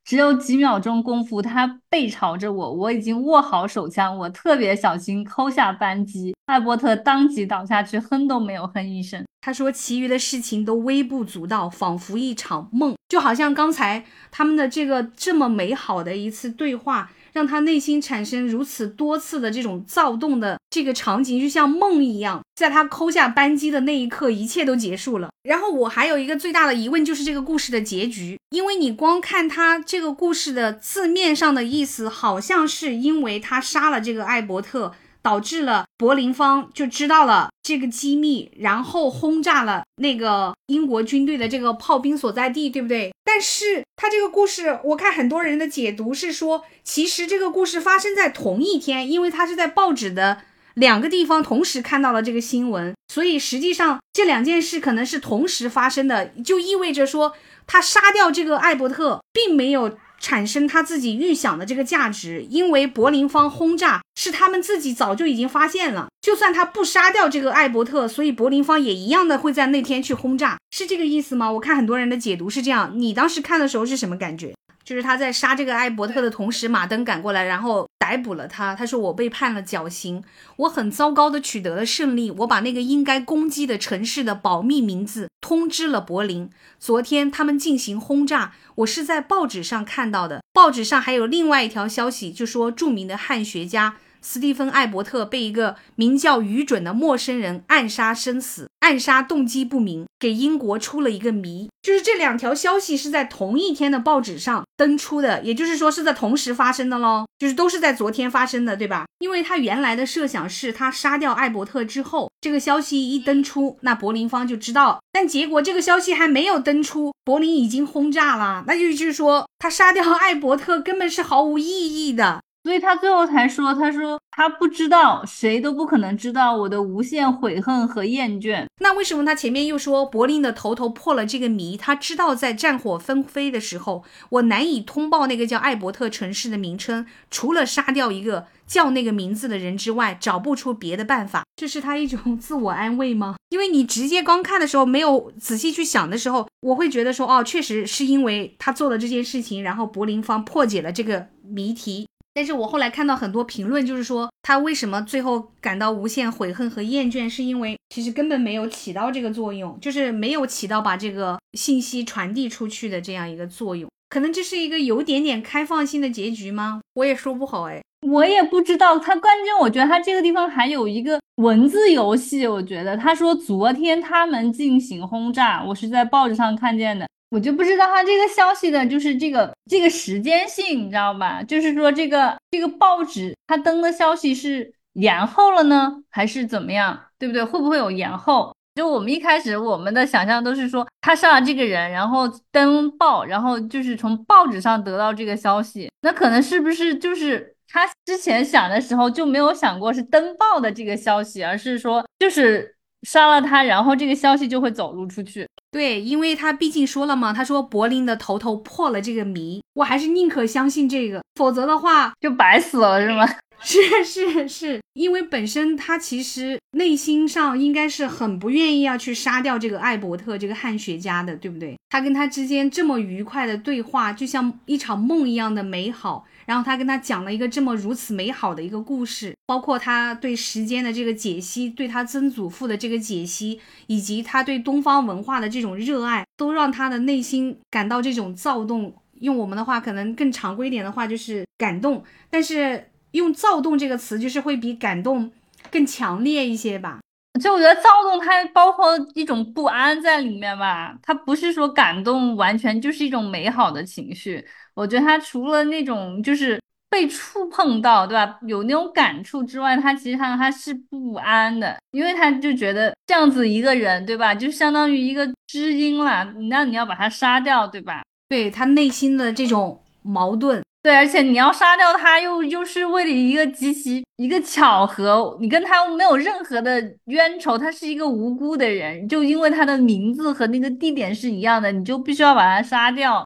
只有几秒钟功夫，他背朝着我，我已经握好手枪，我特别小心抠下扳机，艾伯特当即倒下去，哼都没有哼一声。他说，其余的事情都微不足道，仿佛一场梦，就好像刚才他们的这个这么美好的一次对话。让他内心产生如此多次的这种躁动的这个场景，就像梦一样。在他抠下扳机的那一刻，一切都结束了。然后我还有一个最大的疑问，就是这个故事的结局。因为你光看他这个故事的字面上的意思，好像是因为他杀了这个艾伯特。导致了柏林方就知道了这个机密，然后轰炸了那个英国军队的这个炮兵所在地，对不对？但是他这个故事，我看很多人的解读是说，其实这个故事发生在同一天，因为他是在报纸的两个地方同时看到了这个新闻，所以实际上这两件事可能是同时发生的，就意味着说他杀掉这个艾伯特，并没有。产生他自己预想的这个价值，因为柏林方轰炸是他们自己早就已经发现了。就算他不杀掉这个艾伯特，所以柏林方也一样的会在那天去轰炸，是这个意思吗？我看很多人的解读是这样，你当时看的时候是什么感觉？就是他在杀这个艾伯特的同时，马登赶过来，然后逮捕了他。他说：“我被判了绞刑，我很糟糕的取得了胜利。我把那个应该攻击的城市的保密名字通知了柏林。昨天他们进行轰炸，我是在报纸上看到的。报纸上还有另外一条消息，就说著名的汉学家。”斯蒂芬·艾伯特被一个名叫愚准的陌生人暗杀身死，暗杀动机不明，给英国出了一个谜。就是这两条消息是在同一天的报纸上登出的，也就是说是在同时发生的喽，就是都是在昨天发生的，对吧？因为他原来的设想是他杀掉艾伯特之后，这个消息一登出，那柏林方就知道。但结果这个消息还没有登出，柏林已经轰炸了，那就是说他杀掉艾伯特根本是毫无意义的。所以他最后才说，他说他不知道，谁都不可能知道我的无限悔恨和厌倦。那为什么他前面又说柏林的头头破了这个谜？他知道在战火纷飞的时候，我难以通报那个叫艾伯特城市的名称，除了杀掉一个叫那个名字的人之外，找不出别的办法。这是他一种 自我安慰吗？因为你直接刚看的时候，没有仔细去想的时候，我会觉得说，哦，确实是因为他做了这件事情，然后柏林方破解了这个谜题。但是我后来看到很多评论，就是说他为什么最后感到无限悔恨和厌倦，是因为其实根本没有起到这个作用，就是没有起到把这个信息传递出去的这样一个作用。可能这是一个有点点开放性的结局吗？我也说不好哎，我也不知道。他关键我觉得他这个地方还有一个文字游戏，我觉得他说昨天他们进行轰炸，我是在报纸上看见的。我就不知道他这个消息的，就是这个这个时间性，你知道吧？就是说这个这个报纸他登的消息是延后了呢，还是怎么样？对不对？会不会有延后？就我们一开始我们的想象都是说他杀了这个人，然后登报，然后就是从报纸上得到这个消息。那可能是不是就是他之前想的时候就没有想过是登报的这个消息，而是说就是杀了他，然后这个消息就会走露出去。对，因为他毕竟说了嘛，他说柏林的头头破了这个谜，我还是宁可相信这个，否则的话就白死了，是吗？是是是，因为本身他其实内心上应该是很不愿意要去杀掉这个艾伯特这个汉学家的，对不对？他跟他之间这么愉快的对话，就像一场梦一样的美好。然后他跟他讲了一个这么如此美好的一个故事，包括他对时间的这个解析，对他曾祖父的这个解析，以及他对东方文化的这种热爱，都让他的内心感到这种躁动。用我们的话，可能更常规一点的话，就是感动。但是用躁动这个词，就是会比感动更强烈一些吧。就我觉得躁动，它包括一种不安在里面吧。它不是说感动，完全就是一种美好的情绪。我觉得他除了那种就是被触碰到，对吧？有那种感触之外，他其实他他是不安的，因为他就觉得这样子一个人，对吧？就相当于一个知音了，那你要把他杀掉，对吧？对他内心的这种矛盾，对，而且你要杀掉他，又又是为了一个极其一个巧合，你跟他没有任何的冤仇，他是一个无辜的人，就因为他的名字和那个地点是一样的，你就必须要把他杀掉。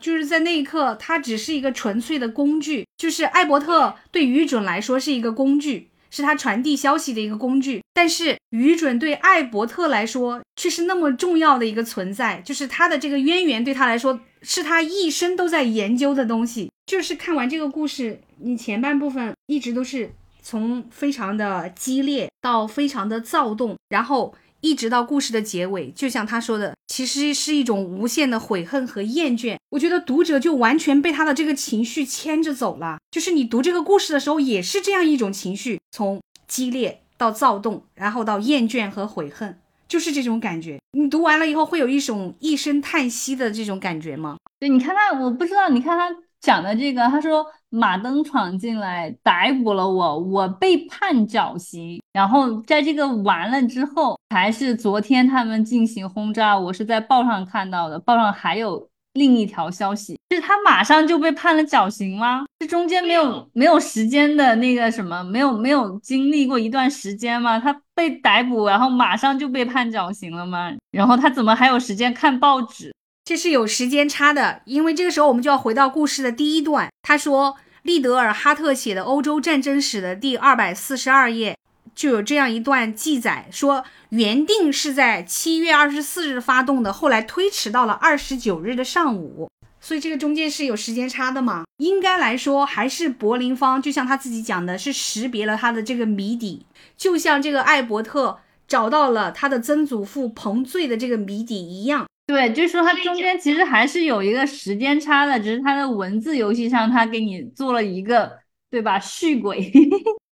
就是在那一刻，他只是一个纯粹的工具。就是艾伯特对于准来说是一个工具，是他传递消息的一个工具。但是于准对艾伯特来说却是那么重要的一个存在，就是他的这个渊源对他来说是他一生都在研究的东西。就是看完这个故事，你前半部分一直都是从非常的激烈到非常的躁动，然后。一直到故事的结尾，就像他说的，其实是一种无限的悔恨和厌倦。我觉得读者就完全被他的这个情绪牵着走了。就是你读这个故事的时候，也是这样一种情绪，从激烈到躁动，然后到厌倦和悔恨，就是这种感觉。你读完了以后，会有一种一声叹息的这种感觉吗？对，你看他，我不知道，你看他。讲的这个，他说马登闯进来逮捕了我，我被判绞刑。然后在这个完了之后，还是昨天他们进行轰炸，我是在报上看到的，报上还有另一条消息，是他马上就被判了绞刑吗？这中间没有没有时间的那个什么，没有没有经历过一段时间吗？他被逮捕，然后马上就被判绞刑了吗？然后他怎么还有时间看报纸？这是有时间差的，因为这个时候我们就要回到故事的第一段。他说，利德尔哈特写的《欧洲战争史》的第二百四十二页就有这样一段记载：说原定是在七月二十四日发动的，后来推迟到了二十九日的上午。所以这个中间是有时间差的嘛？应该来说，还是柏林方，就像他自己讲的，是识别了他的这个谜底，就像这个艾伯特找到了他的曾祖父彭醉的这个谜底一样。对，就是说它中间其实还是有一个时间差的，只是它的文字游戏上它给你做了一个，对吧？续轨。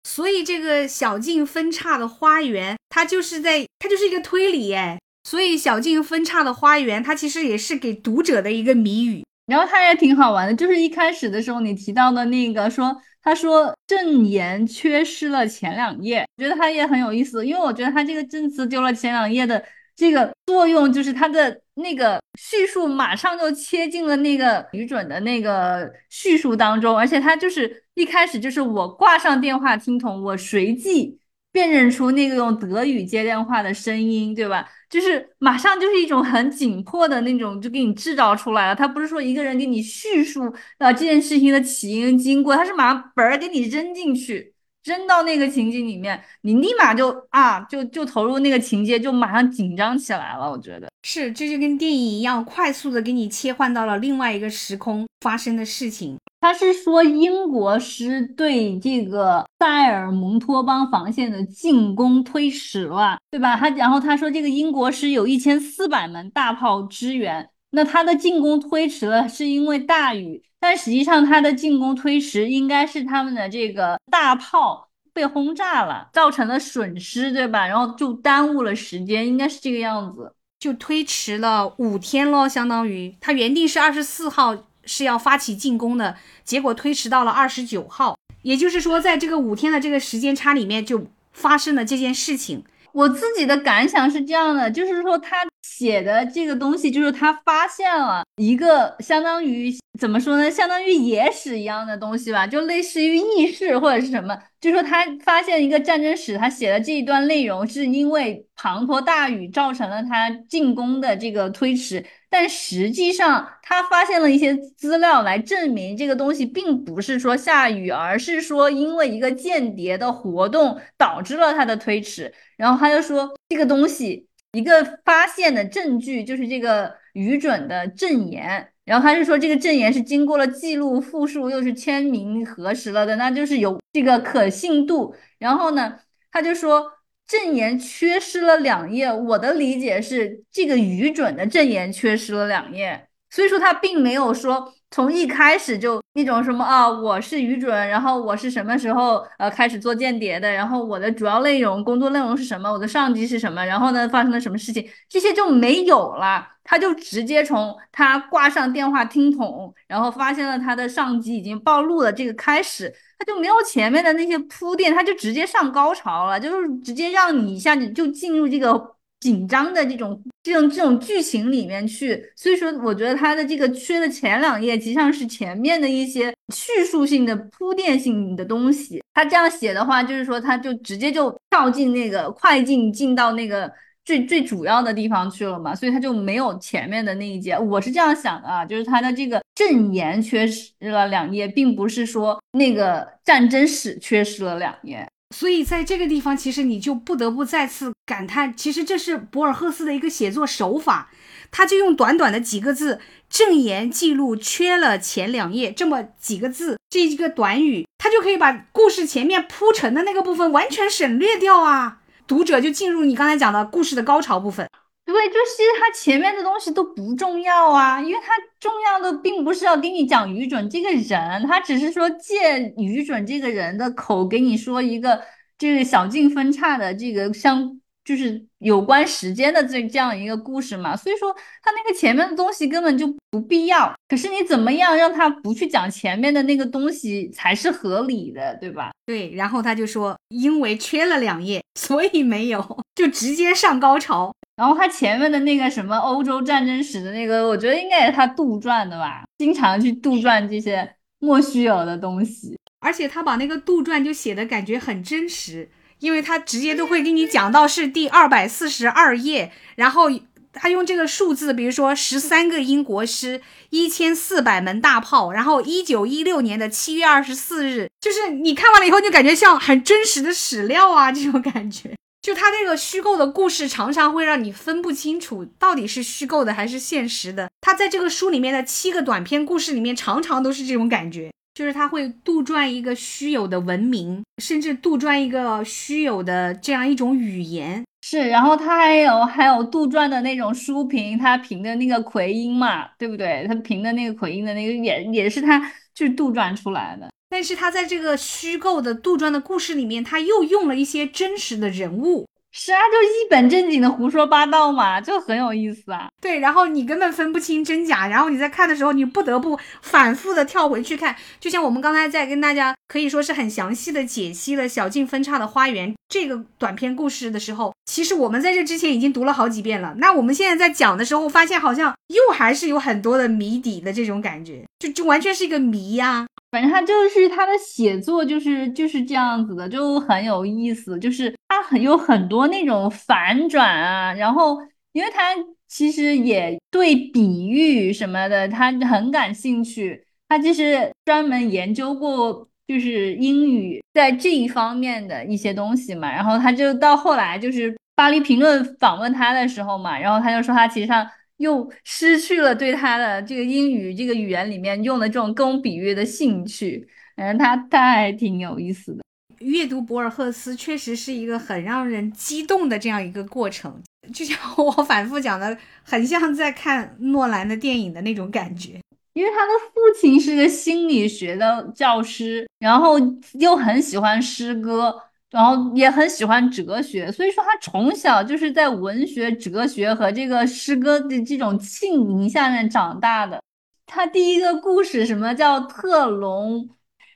所以这个小径分叉的花园，它就是在，它就是一个推理哎。所以小径分叉的花园，它其实也是给读者的一个谜语。然后它也挺好玩的，就是一开始的时候你提到的那个说，他说证言缺失了前两页，我觉得它也很有意思，因为我觉得他这个证词丢了前两页的。这个作用就是它的那个叙述马上就切进了那个愚准的那个叙述当中，而且它就是一开始就是我挂上电话听筒，我随即辨认出那个用德语接电话的声音，对吧？就是马上就是一种很紧迫的那种，就给你制造出来了。他不是说一个人给你叙述啊这件事情的起因经过，他是马上本儿给你扔进去。扔到那个情景里面，你立马就啊，就就投入那个情节，就马上紧张起来了。我觉得是，这就跟电影一样，快速的给你切换到了另外一个时空发生的事情。他是说英国师对这个塞尔蒙托邦防线的进攻推迟了，对吧？他然后他说这个英国师有一千四百门大炮支援，那他的进攻推迟了是因为大雨。但实际上，他的进攻推迟应该是他们的这个大炮被轰炸了，造成了损失，对吧？然后就耽误了时间，应该是这个样子，就推迟了五天咯，相当于他原定是二十四号是要发起进攻的，结果推迟到了二十九号，也就是说，在这个五天的这个时间差里面，就发生了这件事情。我自己的感想是这样的，就是说他写的这个东西，就是他发现了一个相当于怎么说呢，相当于野史一样的东西吧，就类似于轶事或者是什么。就说他发现一个战争史，他写的这一段内容是因为滂沱大雨造成了他进攻的这个推迟，但实际上他发现了一些资料来证明这个东西并不是说下雨，而是说因为一个间谍的活动导致了他的推迟。然后他就说这个东西一个发现的证据就是这个愚准的证言。然后他就说，这个证言是经过了记录复述，又是签名核实了的，那就是有这个可信度。然后呢，他就说证言缺失了两页。我的理解是，这个愚准的证言缺失了两页，所以说他并没有说。从一开始就那种什么啊，我是愚准，然后我是什么时候呃开始做间谍的，然后我的主要内容工作内容是什么，我的上级是什么，然后呢发生了什么事情，这些就没有了，他就直接从他挂上电话听筒，然后发现了他的上级已经暴露了这个开始，他就没有前面的那些铺垫，他就直接上高潮了，就是直接让你一下子就进入这个。紧张的这种这种这种剧情里面去，所以说我觉得他的这个缺的前两页，实际上是前面的一些叙述性的铺垫性的东西。他这样写的话，就是说他就直接就跳进那个快进进到那个最最主要的地方去了嘛，所以他就没有前面的那一节。我是这样想的啊，就是他的这个证言缺失了两页，并不是说那个战争史缺失了两页。所以在这个地方，其实你就不得不再次感叹，其实这是博尔赫斯的一个写作手法，他就用短短的几个字“证言记录缺了前两页”这么几个字，这一个短语，他就可以把故事前面铺陈的那个部分完全省略掉啊，读者就进入你刚才讲的故事的高潮部分。对，就是他前面的东西都不重要啊，因为他重要的并不是要给你讲愚准这个人，他只是说借愚准这个人的口给你说一个这个小径分叉的这个相。就是有关时间的这这样一个故事嘛，所以说他那个前面的东西根本就不必要。可是你怎么样让他不去讲前面的那个东西才是合理的，对吧？对，然后他就说，因为缺了两页，所以没有，就直接上高潮。然后他前面的那个什么欧洲战争史的那个，我觉得应该也是他杜撰的吧，经常去杜撰这些莫须有的东西，而且他把那个杜撰就写的感觉很真实。因为他直接都会给你讲到是第二百四十二页，然后他用这个数字，比如说十三个英国师，一千四百门大炮，然后一九一六年的七月二十四日，就是你看完了以后就感觉像很真实的史料啊，这种感觉。就他这个虚构的故事，常常会让你分不清楚到底是虚构的还是现实的。他在这个书里面的七个短篇故事里面，常常都是这种感觉。就是他会杜撰一个虚有的文明，甚至杜撰一个虚有的这样一种语言。是，然后他还有还有杜撰的那种书评，他评的那个奎因嘛，对不对？他评的那个奎因的那个也也是他去杜撰出来的。但是他在这个虚构的杜撰的故事里面，他又用了一些真实的人物。是啊，就一本正经的胡说八道嘛，就很有意思啊。对，然后你根本分不清真假，然后你在看的时候，你不得不反复的跳回去看。就像我们刚才在跟大家可以说是很详细的解析了《小径分岔的花园》这个短篇故事的时候，其实我们在这之前已经读了好几遍了。那我们现在在讲的时候，发现好像又还是有很多的谜底的这种感觉，就就完全是一个谜呀。反正他就是他的写作就是就是这样子的，就很有意思。就是他很有很多那种反转啊，然后因为他其实也对比喻什么的，他很感兴趣。他其实专门研究过就是英语在这一方面的一些东西嘛。然后他就到后来就是巴黎评论访问他的时候嘛，然后他就说他其实上。又失去了对他的这个英语这个语言里面用的这种各种比喻的兴趣，嗯，他他还挺有意思的。阅读博尔赫斯确实是一个很让人激动的这样一个过程，就像我反复讲的，很像在看诺兰的电影的那种感觉。因为他的父亲是个心理学的教师，然后又很喜欢诗歌。然后也很喜欢哲学，所以说他从小就是在文学、哲学和这个诗歌的这种浸淫下面长大的。他第一个故事什么叫特隆？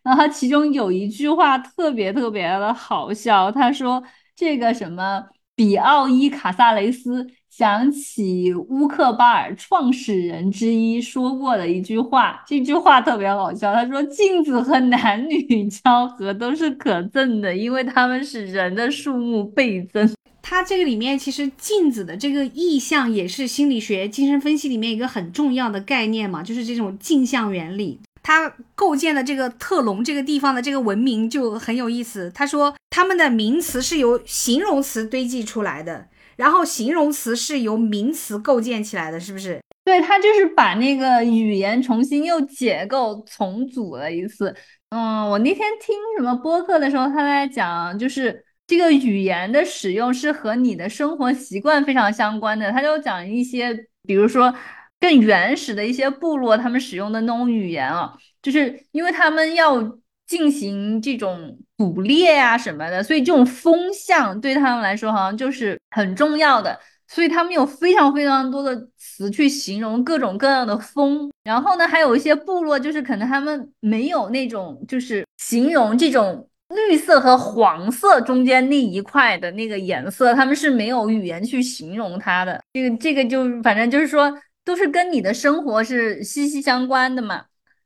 然后他其中有一句话特别特别的好笑，他说这个什么比奥伊卡萨雷斯。想起乌克巴尔创始人之一说过的一句话，这句话特别好笑。他说：“镜子和男女交合都是可憎的，因为他们使人的数目倍增。”他这个里面其实镜子的这个意象也是心理学精神分析里面一个很重要的概念嘛，就是这种镜像原理。他构建的这个特隆这个地方的这个文明就很有意思。他说他们的名词是由形容词堆积出来的。然后形容词是由名词构建起来的，是不是？对，他就是把那个语言重新又解构重组了一次。嗯，我那天听什么播客的时候，他在讲，就是这个语言的使用是和你的生活习惯非常相关的。他就讲一些，比如说更原始的一些部落，他们使用的那种语言啊，就是因为他们要。进行这种捕猎呀什么的，所以这种风向对他们来说好像就是很重要的，所以他们有非常非常多的词去形容各种各样的风。然后呢，还有一些部落就是可能他们没有那种就是形容这种绿色和黄色中间那一块的那个颜色，他们是没有语言去形容它的。这个这个就反正就是说都是跟你的生活是息息相关的嘛，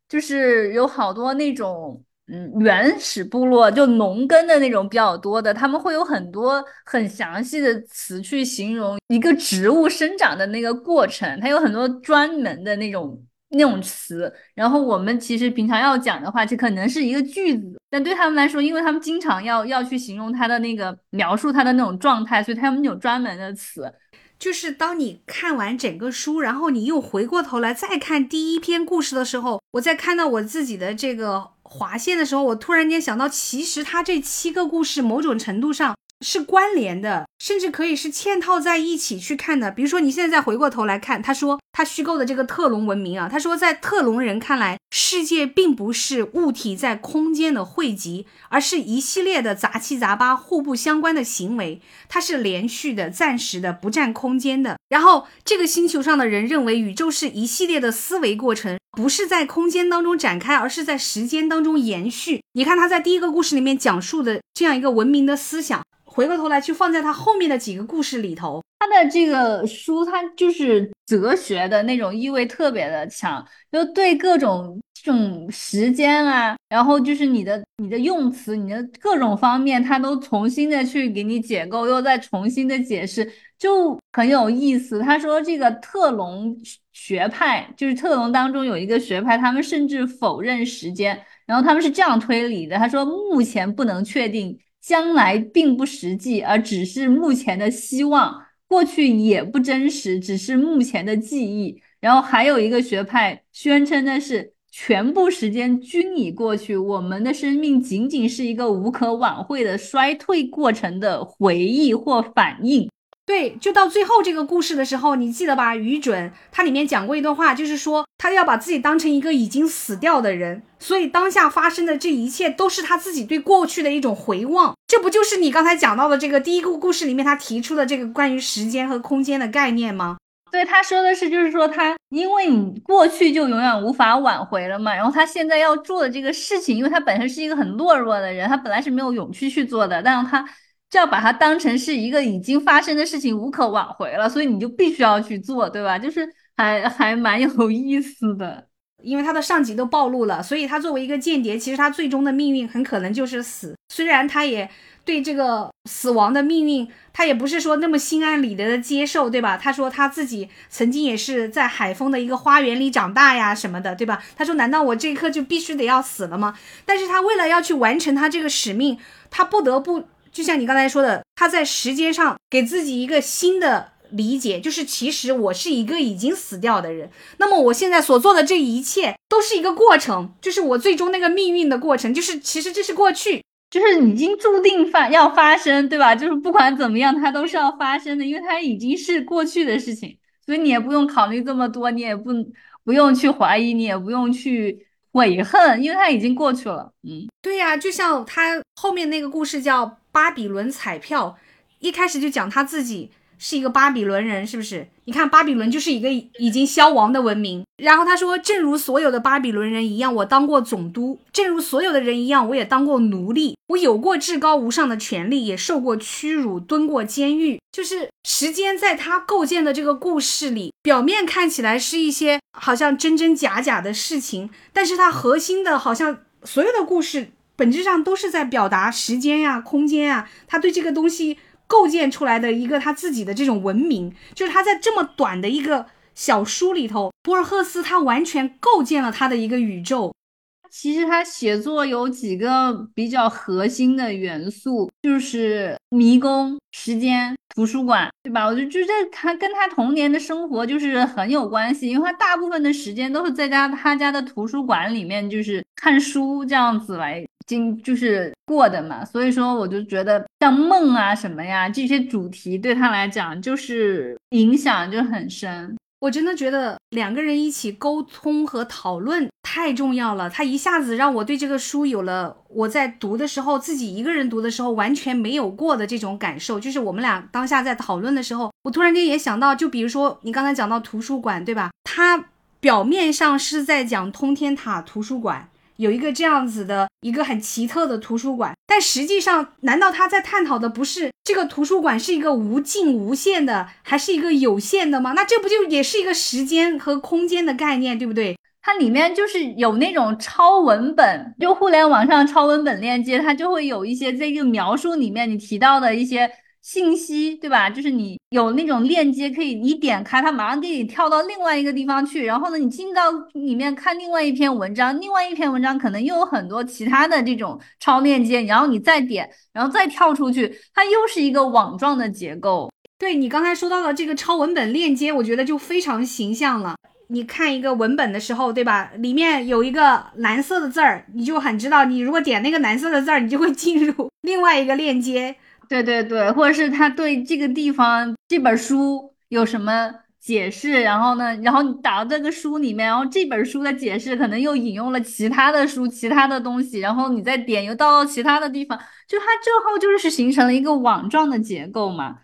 就是有好多那种。嗯，原始部落就农耕的那种比较多的，他们会有很多很详细的词去形容一个植物生长的那个过程，它有很多专门的那种那种词。然后我们其实平常要讲的话，就可能是一个句子，但对他们来说，因为他们经常要要去形容它的那个描述它的那种状态，所以他们有专门的词。就是当你看完整个书，然后你又回过头来再看第一篇故事的时候，我在看到我自己的这个划线的时候，我突然间想到，其实它这七个故事某种程度上。是关联的，甚至可以是嵌套在一起去看的。比如说，你现在再回过头来看，他说他虚构的这个特隆文明啊，他说在特隆人看来，世界并不是物体在空间的汇集，而是一系列的杂七杂八、互不相关的行为，它是连续的、暂时的、不占空间的。然后，这个星球上的人认为宇宙是一系列的思维过程，不是在空间当中展开，而是在时间当中延续。你看他在第一个故事里面讲述的这样一个文明的思想。回过头来去放在他后后面的几个故事里头，他的这个书，他就是哲学的那种意味特别的强，就对各种这种时间啊，然后就是你的你的用词，你的各种方面，他都重新的去给你解构，又再重新的解释，就很有意思。他说这个特隆学派，就是特隆当中有一个学派，他们甚至否认时间，然后他们是这样推理的，他说目前不能确定。将来并不实际，而只是目前的希望；过去也不真实，只是目前的记忆。然后还有一个学派宣称的是，全部时间均已过去，我们的生命仅仅是一个无可挽回的衰退过程的回忆或反应。对，就到最后这个故事的时候，你记得吧？于准他里面讲过一段话，就是说他要把自己当成一个已经死掉的人，所以当下发生的这一切都是他自己对过去的一种回望。这不就是你刚才讲到的这个第一个故事里面他提出的这个关于时间和空间的概念吗？对，他说的是，就是说他因为你过去就永远无法挽回了嘛，然后他现在要做的这个事情，因为他本身是一个很懦弱的人，他本来是没有勇气去做的，但是他就要把它当成是一个已经发生的事情，无可挽回了，所以你就必须要去做，对吧？就是还还蛮有意思的，因为他的上级都暴露了，所以他作为一个间谍，其实他最终的命运很可能就是死，虽然他也。对这个死亡的命运，他也不是说那么心安理得的接受，对吧？他说他自己曾经也是在海丰的一个花园里长大呀，什么的，对吧？他说难道我这一刻就必须得要死了吗？但是他为了要去完成他这个使命，他不得不就像你刚才说的，他在时间上给自己一个新的理解，就是其实我是一个已经死掉的人。那么我现在所做的这一切都是一个过程，就是我最终那个命运的过程，就是其实这是过去。就是已经注定发要发生，对吧？就是不管怎么样，它都是要发生的，因为它已经是过去的事情，所以你也不用考虑这么多，你也不不用去怀疑，你也不用去悔恨，因为它已经过去了。嗯，对呀，就像他后面那个故事叫《巴比伦彩票》，一开始就讲他自己。是一个巴比伦人，是不是？你看，巴比伦就是一个已经消亡的文明。然后他说，正如所有的巴比伦人一样，我当过总督；正如所有的人一样，我也当过奴隶。我有过至高无上的权利，也受过屈辱，蹲过监狱。就是时间在他构建的这个故事里，表面看起来是一些好像真真假假的事情，但是它核心的，好像所有的故事本质上都是在表达时间呀、空间呀，他对这个东西。构建出来的一个他自己的这种文明，就是他在这么短的一个小书里头，博尔赫斯他完全构建了他的一个宇宙。其实他写作有几个比较核心的元素，就是迷宫、时间、图书馆，对吧？我就觉得他跟他童年的生活就是很有关系，因为他大部分的时间都是在家他家的图书馆里面，就是看书这样子来。经就是过的嘛，所以说我就觉得像梦啊什么呀这些主题对他来讲就是影响就很深。我真的觉得两个人一起沟通和讨论太重要了。他一下子让我对这个书有了我在读的时候自己一个人读的时候完全没有过的这种感受。就是我们俩当下在讨论的时候，我突然间也想到，就比如说你刚才讲到图书馆，对吧？他表面上是在讲通天塔图书馆。有一个这样子的一个很奇特的图书馆，但实际上，难道他在探讨的不是这个图书馆是一个无尽无限的，还是一个有限的吗？那这不就也是一个时间和空间的概念，对不对？它里面就是有那种超文本，就互联网上超文本链接，它就会有一些这个描述里面你提到的一些。信息对吧？就是你有那种链接，可以你点开它，马上给你跳到另外一个地方去。然后呢，你进到里面看另外一篇文章，另外一篇文章可能又有很多其他的这种超链接，然后你再点，然后再跳出去，它又是一个网状的结构。对你刚才说到的这个超文本链接，我觉得就非常形象了。你看一个文本的时候，对吧？里面有一个蓝色的字儿，你就很知道，你如果点那个蓝色的字儿，你就会进入 另外一个链接。对对对，或者是他对这个地方这本书有什么解释，然后呢，然后你打到这个书里面，然后这本书的解释可能又引用了其他的书、其他的东西，然后你再点又到其他的地方，就它最后就是形成了一个网状的结构嘛，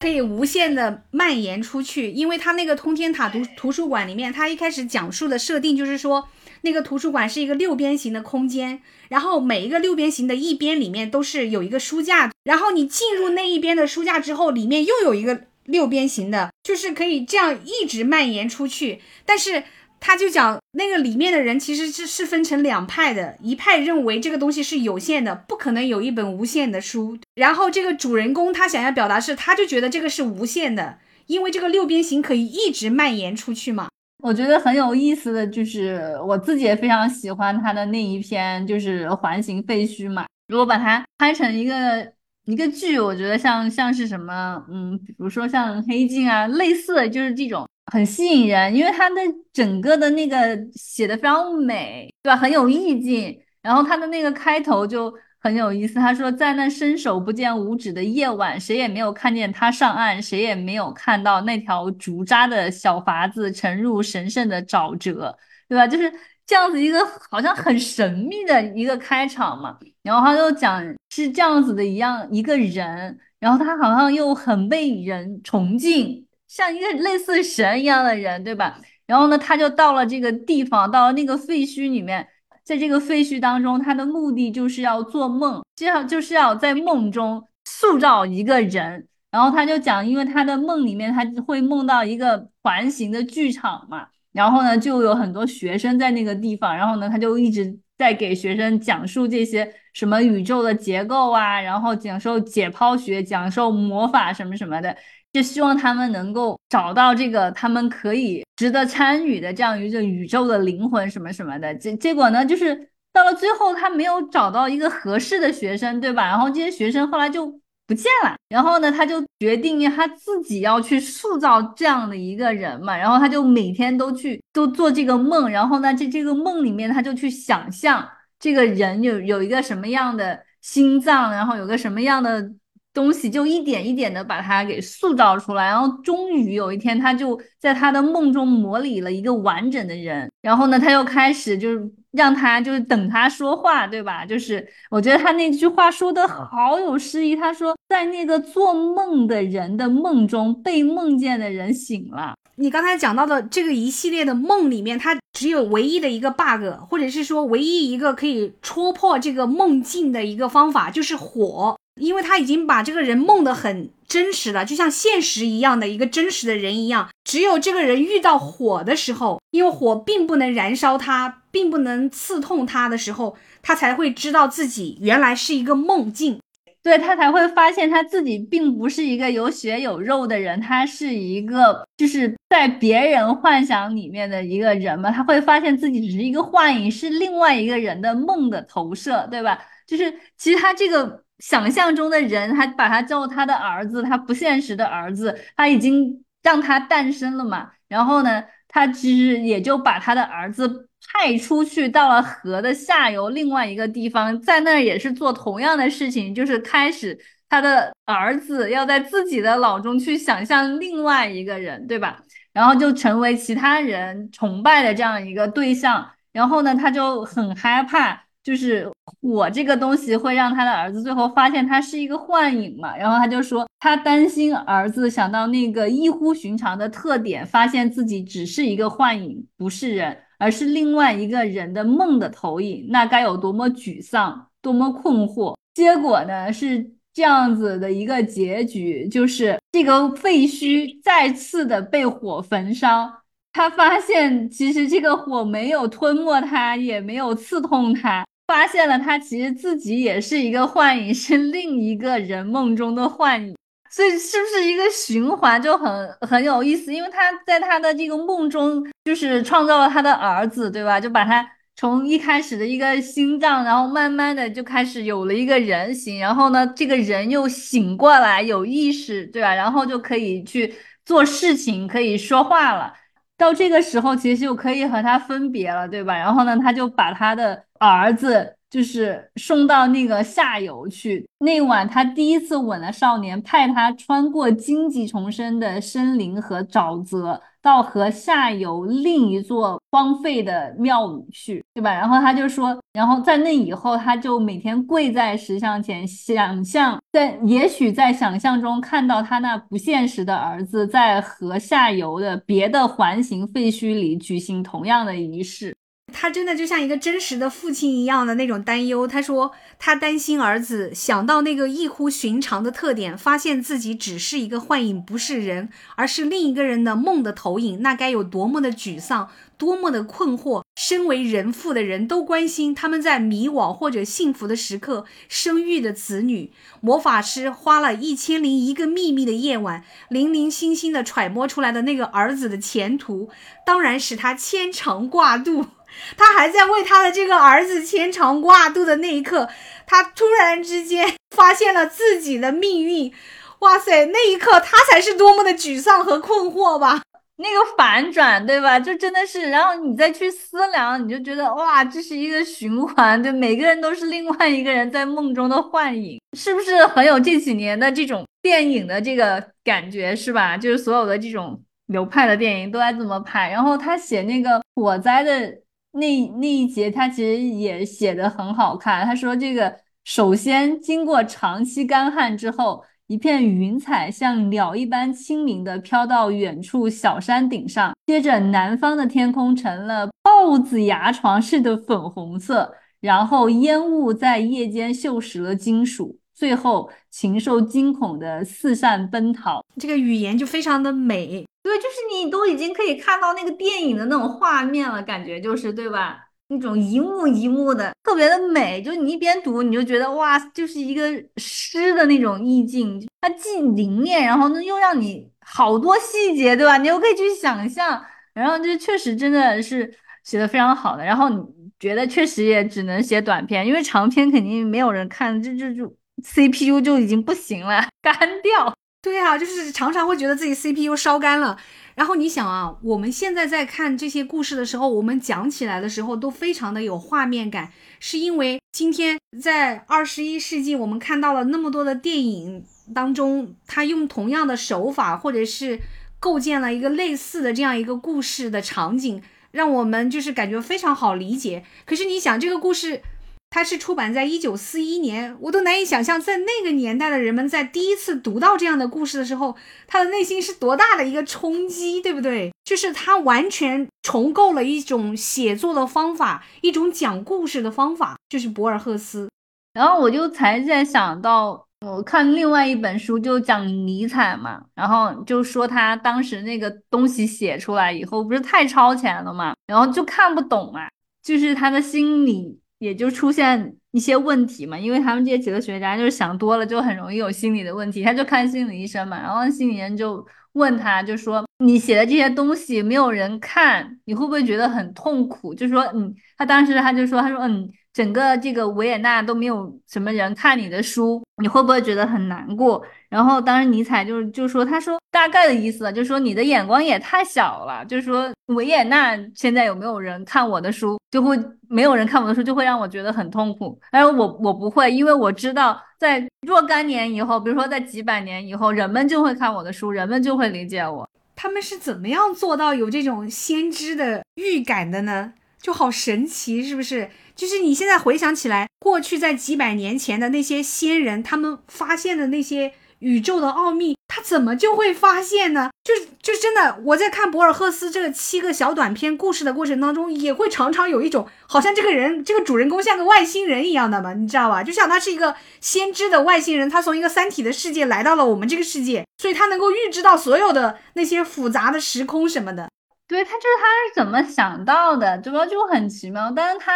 可以无限的蔓延出去。因为它那个通天塔图图书馆里面，它一开始讲述的设定就是说。那个图书馆是一个六边形的空间，然后每一个六边形的一边里面都是有一个书架，然后你进入那一边的书架之后，里面又有一个六边形的，就是可以这样一直蔓延出去。但是他就讲那个里面的人其实是是分成两派的，一派认为这个东西是有限的，不可能有一本无限的书。然后这个主人公他想要表达是，他就觉得这个是无限的，因为这个六边形可以一直蔓延出去嘛。我觉得很有意思的就是，我自己也非常喜欢他的那一篇，就是环形废墟嘛。如果把它拍成一个一个剧，我觉得像像是什么，嗯，比如说像黑镜啊，类似的就是这种很吸引人，因为它的整个的那个写的非常美，对吧？很有意境。然后它的那个开头就很有意思。他说，在那伸手不见五指的夜晚，谁也没有看见他上岸，谁也没有看到那条竹扎的小筏子沉入神圣的沼泽，对吧？就是这样子一个好像很神秘的一个开场嘛。然后他就讲是这样子的一样一个人，然后他好像又很被人崇敬，像一个类似神一样的人，对吧？然后呢，他就到了这个地方，到了那个废墟里面，在这个废墟当中，他的目的就是要做梦，这样就是要在梦中塑造一个人。然后他就讲，因为他的梦里面他会梦到一个环形的剧场嘛，然后呢，就有很多学生在那个地方，然后呢，他就一直在给学生讲述这些什么宇宙的结构啊，然后讲授解剖学，讲授魔法什么什么的。就希望他们能够找到这个他们可以值得参与的这样一个宇宙的灵魂什么什么的。结结果呢，就是到了最后他没有找到一个合适的学生，对吧？然后这些学生后来就不见了。然后呢，他就决定他自己要去塑造这样的一个人嘛。然后他就每天都去都做这个梦。然后呢，这这个梦里面他就去想象这个人有有一个什么样的心脏，然后有个什么样的。东西就一点一点的把它给塑造出来，然后终于有一天，他就在他的梦中模拟了一个完整的人。然后呢，他又开始就是让他就是等他说话，对吧？就是我觉得他那句话说的好有诗意。他说，在那个做梦的人的梦中，被梦见的人醒了。你刚才讲到的这个一系列的梦里面，它只有唯一的一个 bug，或者是说唯一一个可以戳破这个梦境的一个方法，就是火。因为他已经把这个人梦得很真实了，就像现实一样的一个真实的人一样。只有这个人遇到火的时候，因为火并不能燃烧他，并不能刺痛他的时候，他才会知道自己原来是一个梦境。对他才会发现他自己并不是一个有血有肉的人，他是一个就是在别人幻想里面的一个人嘛。他会发现自己只是一个幻影，是另外一个人的梦的投射，对吧？就是其实他这个。想象中的人，他把他叫他的儿子，他不现实的儿子，他已经让他诞生了嘛。然后呢，他其实也就把他的儿子派出去到了河的下游另外一个地方，在那儿也是做同样的事情，就是开始他的儿子要在自己的脑中去想象另外一个人，对吧？然后就成为其他人崇拜的这样一个对象。然后呢，他就很害怕。就是火这个东西会让他的儿子最后发现他是一个幻影嘛，然后他就说他担心儿子想到那个异乎寻常的特点，发现自己只是一个幻影，不是人，而是另外一个人的梦的投影，那该有多么沮丧，多么困惑。结果呢是这样子的一个结局，就是这个废墟再次的被火焚烧，他发现其实这个火没有吞没他，也没有刺痛他。发现了他其实自己也是一个幻影，是另一个人梦中的幻影，所以是不是一个循环就很很有意思？因为他在他的这个梦中就是创造了他的儿子，对吧？就把他从一开始的一个心脏，然后慢慢的就开始有了一个人形，然后呢，这个人又醒过来有意识，对吧？然后就可以去做事情，可以说话了。到这个时候，其实就可以和他分别了，对吧？然后呢，他就把他的儿子就是送到那个下游去。那晚，他第一次吻了少年，派他穿过荆棘丛生的森林和沼泽。到河下游另一座荒废的庙宇去，对吧？然后他就说，然后在那以后，他就每天跪在石像前，想象在也许在想象中看到他那不现实的儿子在河下游的别的环形废墟里举行同样的仪式。他真的就像一个真实的父亲一样的那种担忧。他说，他担心儿子想到那个异乎寻常的特点，发现自己只是一个幻影，不是人，而是另一个人的梦的投影，那该有多么的沮丧，多么的困惑。身为人父的人都关心他们在迷惘或者幸福的时刻生育的子女。魔法师花了一千零一个秘密的夜晚，零零星星的揣摩出来的那个儿子的前途，当然使他牵肠挂肚。他还在为他的这个儿子牵肠挂肚的那一刻，他突然之间发现了自己的命运。哇塞，那一刻他才是多么的沮丧和困惑吧！那个反转，对吧？就真的是，然后你再去思量，你就觉得哇，这是一个循环，对，每个人都是另外一个人在梦中的幻影，是不是很有这几年的这种电影的这个感觉，是吧？就是所有的这种流派的电影都在这么拍。然后他写那个火灾的那那一节，他其实也写的很好看。他说这个首先经过长期干旱之后。一片云彩像鸟一般轻盈地飘到远处小山顶上，接着南方的天空成了豹子牙床似的粉红色，然后烟雾在夜间锈蚀了金属，最后禽兽惊恐的四散奔逃。这个语言就非常的美，对，就是你都已经可以看到那个电影的那种画面了，感觉就是对吧？那种一幕一幕的特别的美，就你一边读你就觉得哇，就是一个诗的那种意境，它既凝练，然后呢又让你好多细节，对吧？你又可以去想象，然后就确实真的是写的非常好的。然后你觉得确实也只能写短篇，因为长篇肯定没有人看，就就就 CPU 就已经不行了，干掉。对啊，就是常常会觉得自己 CPU 烧干了。然后你想啊，我们现在在看这些故事的时候，我们讲起来的时候都非常的有画面感，是因为今天在二十一世纪，我们看到了那么多的电影当中，他用同样的手法，或者是构建了一个类似的这样一个故事的场景，让我们就是感觉非常好理解。可是你想，这个故事。它是出版在一九四一年，我都难以想象，在那个年代的人们在第一次读到这样的故事的时候，他的内心是多大的一个冲击，对不对？就是他完全重构了一种写作的方法，一种讲故事的方法，就是博尔赫斯。然后我就才在想到，我看另外一本书就讲尼采嘛，然后就说他当时那个东西写出来以后，不是太超前了嘛，然后就看不懂嘛，就是他的心理。也就出现一些问题嘛，因为他们这些哲学家就是想多了，就很容易有心理的问题。他就看心理医生嘛，然后心理人就问他，就说你写的这些东西没有人看，你会不会觉得很痛苦？就说嗯，他当时他就说，他说嗯，整个这个维也纳都没有什么人看你的书，你会不会觉得很难过？然后当时尼采就就说，他说大概的意思，就说你的眼光也太小了，就是说维也纳现在有没有人看我的书，就会没有人看我的书，就会让我觉得很痛苦。而我我不会，因为我知道在若干年以后，比如说在几百年以后，人们就会看我的书，人们就会理解我。他们是怎么样做到有这种先知的预感的呢？就好神奇，是不是？就是你现在回想起来，过去在几百年前的那些先人，他们发现的那些。宇宙的奥秘，他怎么就会发现呢？就就真的，我在看博尔赫斯这个七个小短篇故事的过程当中，也会常常有一种好像这个人这个主人公像个外星人一样的嘛，你知道吧？就像他是一个先知的外星人，他从一个三体的世界来到了我们这个世界，所以他能够预知到所有的那些复杂的时空什么的。对他就是他是怎么想到的，主要就很奇妙。但是他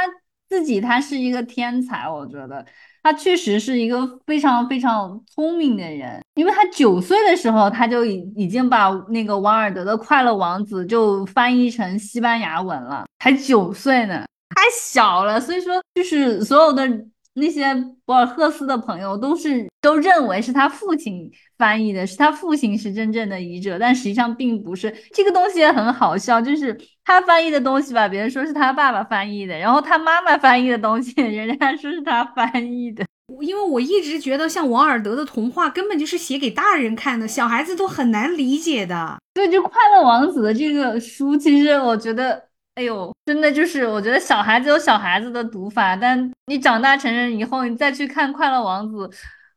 自己他是一个天才，我觉得。他确实是一个非常非常聪明的人，因为他九岁的时候，他就已已经把那个王尔德的《快乐王子》就翻译成西班牙文了，才九岁呢，太小了。所以说，就是所有的那些博尔赫斯的朋友都是都认为是他父亲翻译的，是他父亲是真正的译者，但实际上并不是。这个东西也很好笑，就是他翻译的东西吧，别人说是他爸爸翻译的，然后他妈妈翻译的东西，人家说是他翻译的。因为我一直觉得，像王尔德的童话根本就是写给大人看的，小孩子都很难理解的。对，就《快乐王子》的这个书，其实我觉得。哎呦，真的就是，我觉得小孩子有小孩子的读法，但你长大成人以后，你再去看《快乐王子》，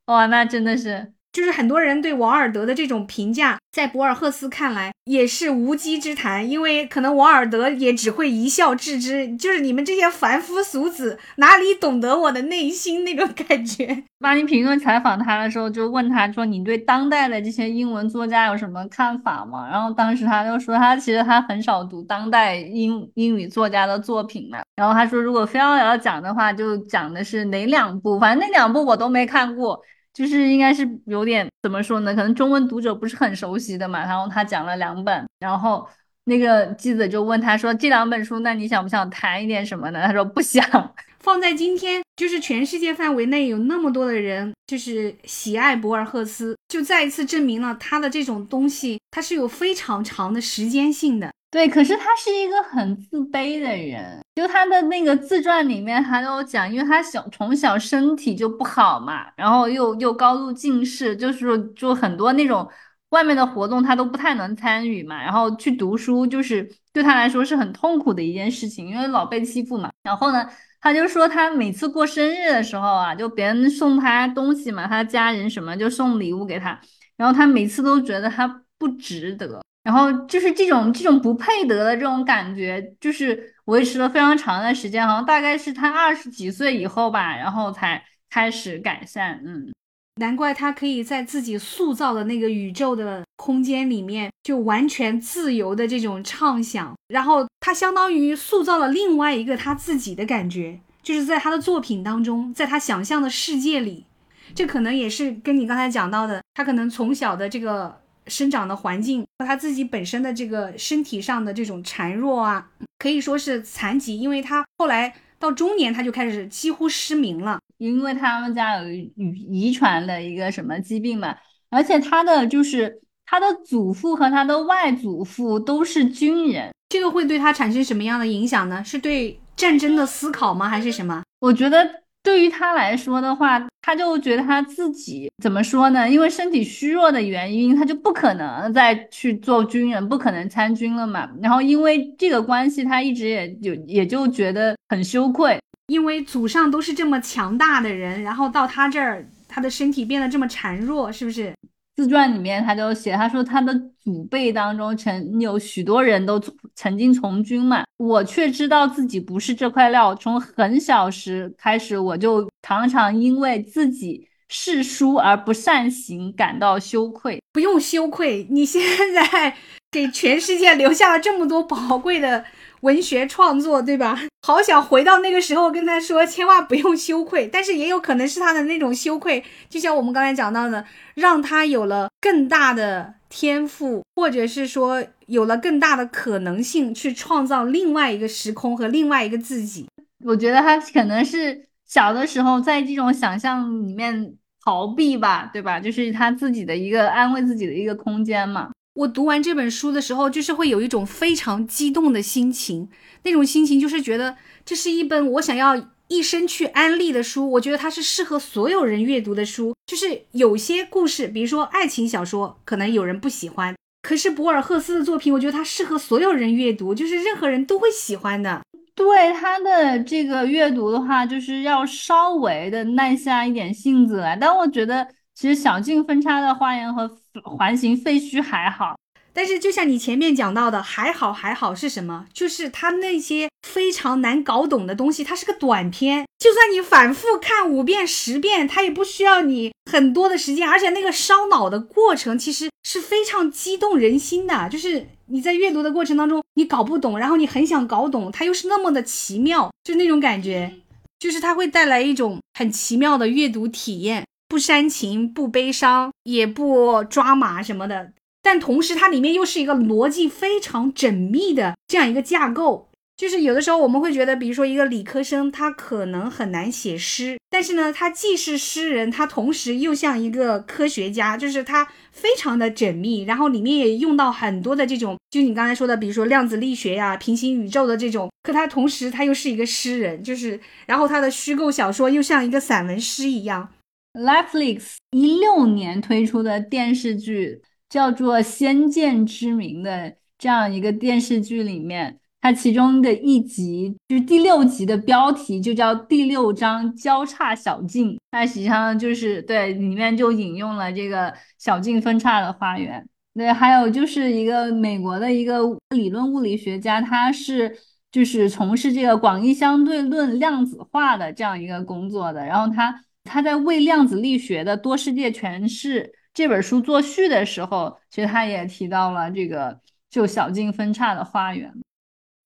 哇，那真的是。就是很多人对王尔德的这种评价，在博尔赫斯看来也是无稽之谈，因为可能王尔德也只会一笑置之，就是你们这些凡夫俗子哪里懂得我的内心那种 感觉。巴黎评论采访他的时候，就问他说：“你对当代的这些英文作家有什么看法吗？”然后当时他就说：“他其实他很少读当代英英语作家的作品嘛。”然后他说：“如果非要要讲的话，就讲的是哪两部？反正那两部我都没看过。”就是应该是有点怎么说呢？可能中文读者不是很熟悉的嘛。然后他讲了两本，然后那个记者就问他说：“这两本书，那你想不想谈一点什么呢？”他说：“不想。”放在今天，就是全世界范围内有那么多的人，就是喜爱博尔赫斯，就再一次证明了他的这种东西，它是有非常长的时间性的。对，可是他是一个很自卑的人，就他的那个自传里面还有讲，因为他小从小身体就不好嘛，然后又又高度近视，就是就很多那种外面的活动他都不太能参与嘛，然后去读书就是对他来说是很痛苦的一件事情，因为老被欺负嘛。然后呢，他就说他每次过生日的时候啊，就别人送他东西嘛，他家人什么就送礼物给他，然后他每次都觉得他不值得。然后就是这种这种不配得的这种感觉，就是维持了非常长的时间，好像大概是他二十几岁以后吧，然后才开始改善。嗯，难怪他可以在自己塑造的那个宇宙的空间里面，就完全自由的这种畅想。然后他相当于塑造了另外一个他自己的感觉，就是在他的作品当中，在他想象的世界里，这可能也是跟你刚才讲到的，他可能从小的这个。生长的环境和他自己本身的这个身体上的这种孱弱啊，可以说是残疾，因为他后来到中年他就开始几乎失明了，因为他们家有遗遗传的一个什么疾病嘛，而且他的就是他的祖父和他的外祖父都是军人，这个会对他产生什么样的影响呢？是对战争的思考吗？还是什么？我觉得。对于他来说的话，他就觉得他自己怎么说呢？因为身体虚弱的原因，他就不可能再去做军人，不可能参军了嘛。然后因为这个关系，他一直也就也就觉得很羞愧，因为祖上都是这么强大的人，然后到他这儿，他的身体变得这么孱弱，是不是？自传里面他就写，他说他的祖辈当中曾有许多人都曾经从军嘛，我却知道自己不是这块料。从很小时开始，我就常常因为自己嗜书而不善行感到羞愧。不用羞愧，你现在给全世界留下了这么多宝贵的。文学创作，对吧？好想回到那个时候，跟他说，千万不用羞愧。但是也有可能是他的那种羞愧，就像我们刚才讲到的，让他有了更大的天赋，或者是说有了更大的可能性去创造另外一个时空和另外一个自己。我觉得他可能是小的时候在这种想象里面逃避吧，对吧？就是他自己的一个安慰自己的一个空间嘛。我读完这本书的时候，就是会有一种非常激动的心情，那种心情就是觉得这是一本我想要一生去安利的书。我觉得它是适合所有人阅读的书。就是有些故事，比如说爱情小说，可能有人不喜欢，可是博尔赫斯的作品，我觉得它适合所有人阅读，就是任何人都会喜欢的。对他的这个阅读的话，就是要稍微的耐下一点性子来。但我觉得。其实小径分叉的花园和环形废墟还好，但是就像你前面讲到的，还好还好是什么？就是它那些非常难搞懂的东西，它是个短片，就算你反复看五遍十遍，它也不需要你很多的时间，而且那个烧脑的过程其实是非常激动人心的。就是你在阅读的过程当中，你搞不懂，然后你很想搞懂，它又是那么的奇妙，就那种感觉，就是它会带来一种很奇妙的阅读体验。不煽情，不悲伤，也不抓马什么的，但同时它里面又是一个逻辑非常缜密的这样一个架构。就是有的时候我们会觉得，比如说一个理科生，他可能很难写诗，但是呢，他既是诗人，他同时又像一个科学家，就是他非常的缜密，然后里面也用到很多的这种，就你刚才说的，比如说量子力学呀、平行宇宙的这种，可他同时他又是一个诗人，就是然后他的虚构小说又像一个散文诗一样。Netflix 一六年推出的电视剧叫做《先见之明》的这样一个电视剧里面，它其中的一集就是第六集的标题就叫第六章交叉小径，它实际上就是对里面就引用了这个小径分叉的花园。对，还有就是一个美国的一个理论物理学家，他是就是从事这个广义相对论量子化的这样一个工作的，然后他。他在为量子力学的多世界诠释这本书作序的时候，其实他也提到了这个就小径分叉的花园。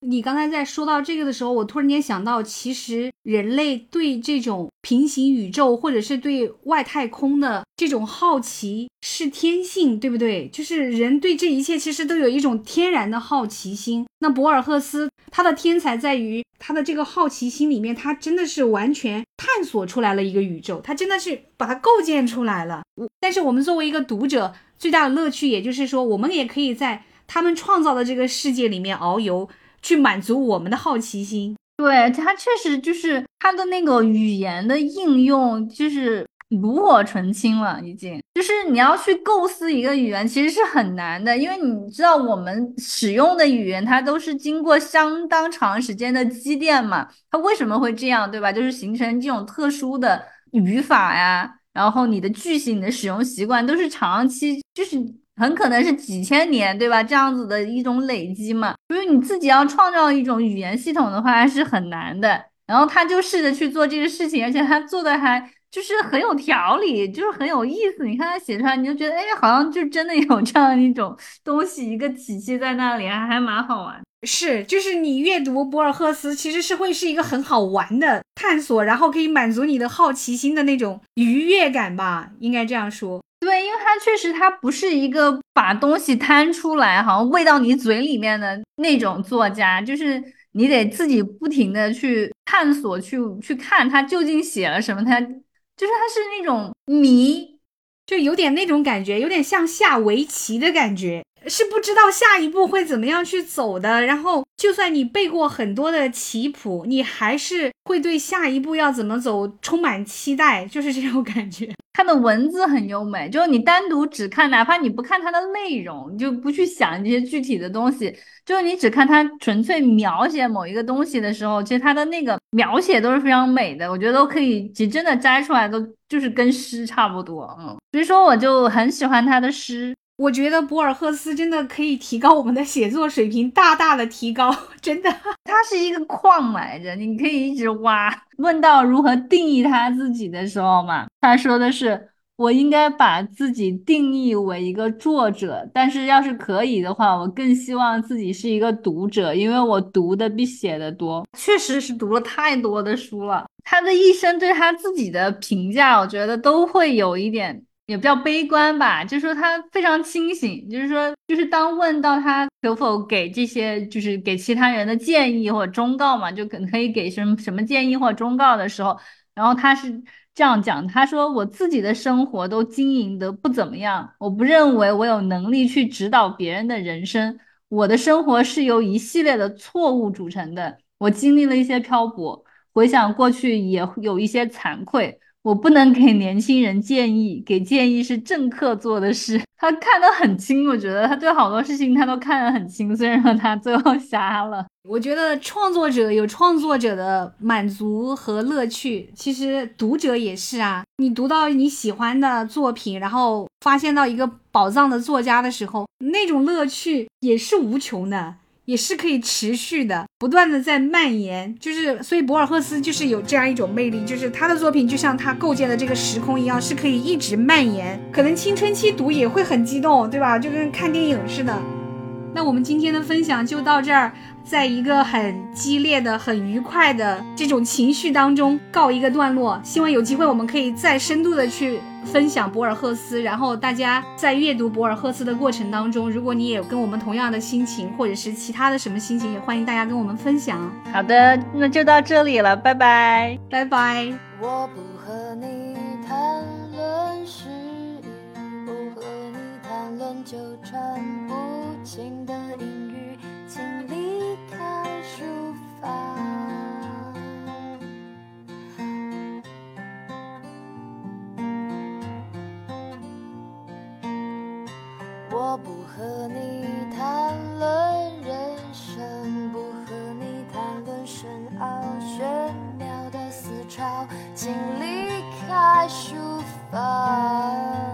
你刚才在说到这个的时候，我突然间想到，其实人类对这种平行宇宙或者是对外太空的这种好奇是天性，对不对？就是人对这一切其实都有一种天然的好奇心。那博尔赫斯他的天才在于他的这个好奇心里面，他真的是完全探索出来了一个宇宙，他真的是把它构建出来了。但是我们作为一个读者，最大的乐趣，也就是说，我们也可以在他们创造的这个世界里面遨游，去满足我们的好奇心。对，它确实就是它的那个语言的应用，就是。炉火纯青了，已经就是你要去构思一个语言，其实是很难的，因为你知道我们使用的语言，它都是经过相当长时间的积淀嘛。它为什么会这样，对吧？就是形成这种特殊的语法呀，然后你的句型你的使用习惯都是长期，就是很可能是几千年，对吧？这样子的一种累积嘛。就是你自己要创造一种语言系统的话是很难的。然后他就试着去做这个事情，而且他做的还。就是很有条理，就是很有意思。你看他写出来，你就觉得，哎，好像就真的有这样一种东西，一个体系在那里，还还蛮好玩。是，就是你阅读博尔赫斯，其实是会是一个很好玩的探索，然后可以满足你的好奇心的那种愉悦感吧，应该这样说。对，因为他确实他不是一个把东西摊出来，好像喂到你嘴里面的那种作家，就是。你得自己不停的去探索，去去看他究竟写了什么，他就是他是那种谜，就有点那种感觉，有点像下围棋的感觉。是不知道下一步会怎么样去走的，然后就算你背过很多的棋谱，你还是会对下一步要怎么走充满期待，就是这种感觉。它的文字很优美，就是你单独只看，哪怕你不看它的内容，你就不去想这些具体的东西，就是你只看它纯粹描写某一个东西的时候，其实它的那个描写都是非常美的，我觉得都可以，其实真的摘出来都就是跟诗差不多，嗯，所以说我就很喜欢他的诗。我觉得博尔赫斯真的可以提高我们的写作水平，大大的提高，真的。他是一个矿来着，你可以一直挖。问到如何定义他自己的时候嘛，他说的是：“我应该把自己定义为一个作者，但是要是可以的话，我更希望自己是一个读者，因为我读的比写的多。确实是读了太多的书了。他的一生对他自己的评价，我觉得都会有一点。”也比较悲观吧，就是说他非常清醒，就是说，就是当问到他可否给这些，就是给其他人的建议或者忠告嘛，就可可以给什么什么建议或忠告的时候，然后他是这样讲，他说我自己的生活都经营的不怎么样，我不认为我有能力去指导别人的人生，我的生活是由一系列的错误组成的，我经历了一些漂泊，回想过去也有一些惭愧。我不能给年轻人建议，给建议是政客做的事。他看得很清，我觉得他对好多事情他都看得很清，虽然说他最后瞎了。我觉得创作者有创作者的满足和乐趣，其实读者也是啊。你读到你喜欢的作品，然后发现到一个宝藏的作家的时候，那种乐趣也是无穷的。也是可以持续的，不断的在蔓延，就是所以博尔赫斯就是有这样一种魅力，就是他的作品就像他构建的这个时空一样，是可以一直蔓延。可能青春期读也会很激动，对吧？就跟看电影似的。那我们今天的分享就到这儿，在一个很激烈的、很愉快的这种情绪当中告一个段落。希望有机会我们可以再深度的去。分享博尔赫斯，然后大家在阅读博尔赫斯的过程当中，如果你也有跟我们同样的心情，或者是其他的什么心情，也欢迎大家跟我们分享。好的，那就到这里了，拜拜，拜拜。我不和你谈论诗，不和你谈论纠缠不清的我不和你谈论人生，不和你谈论深奥玄妙的思潮，请离开书房。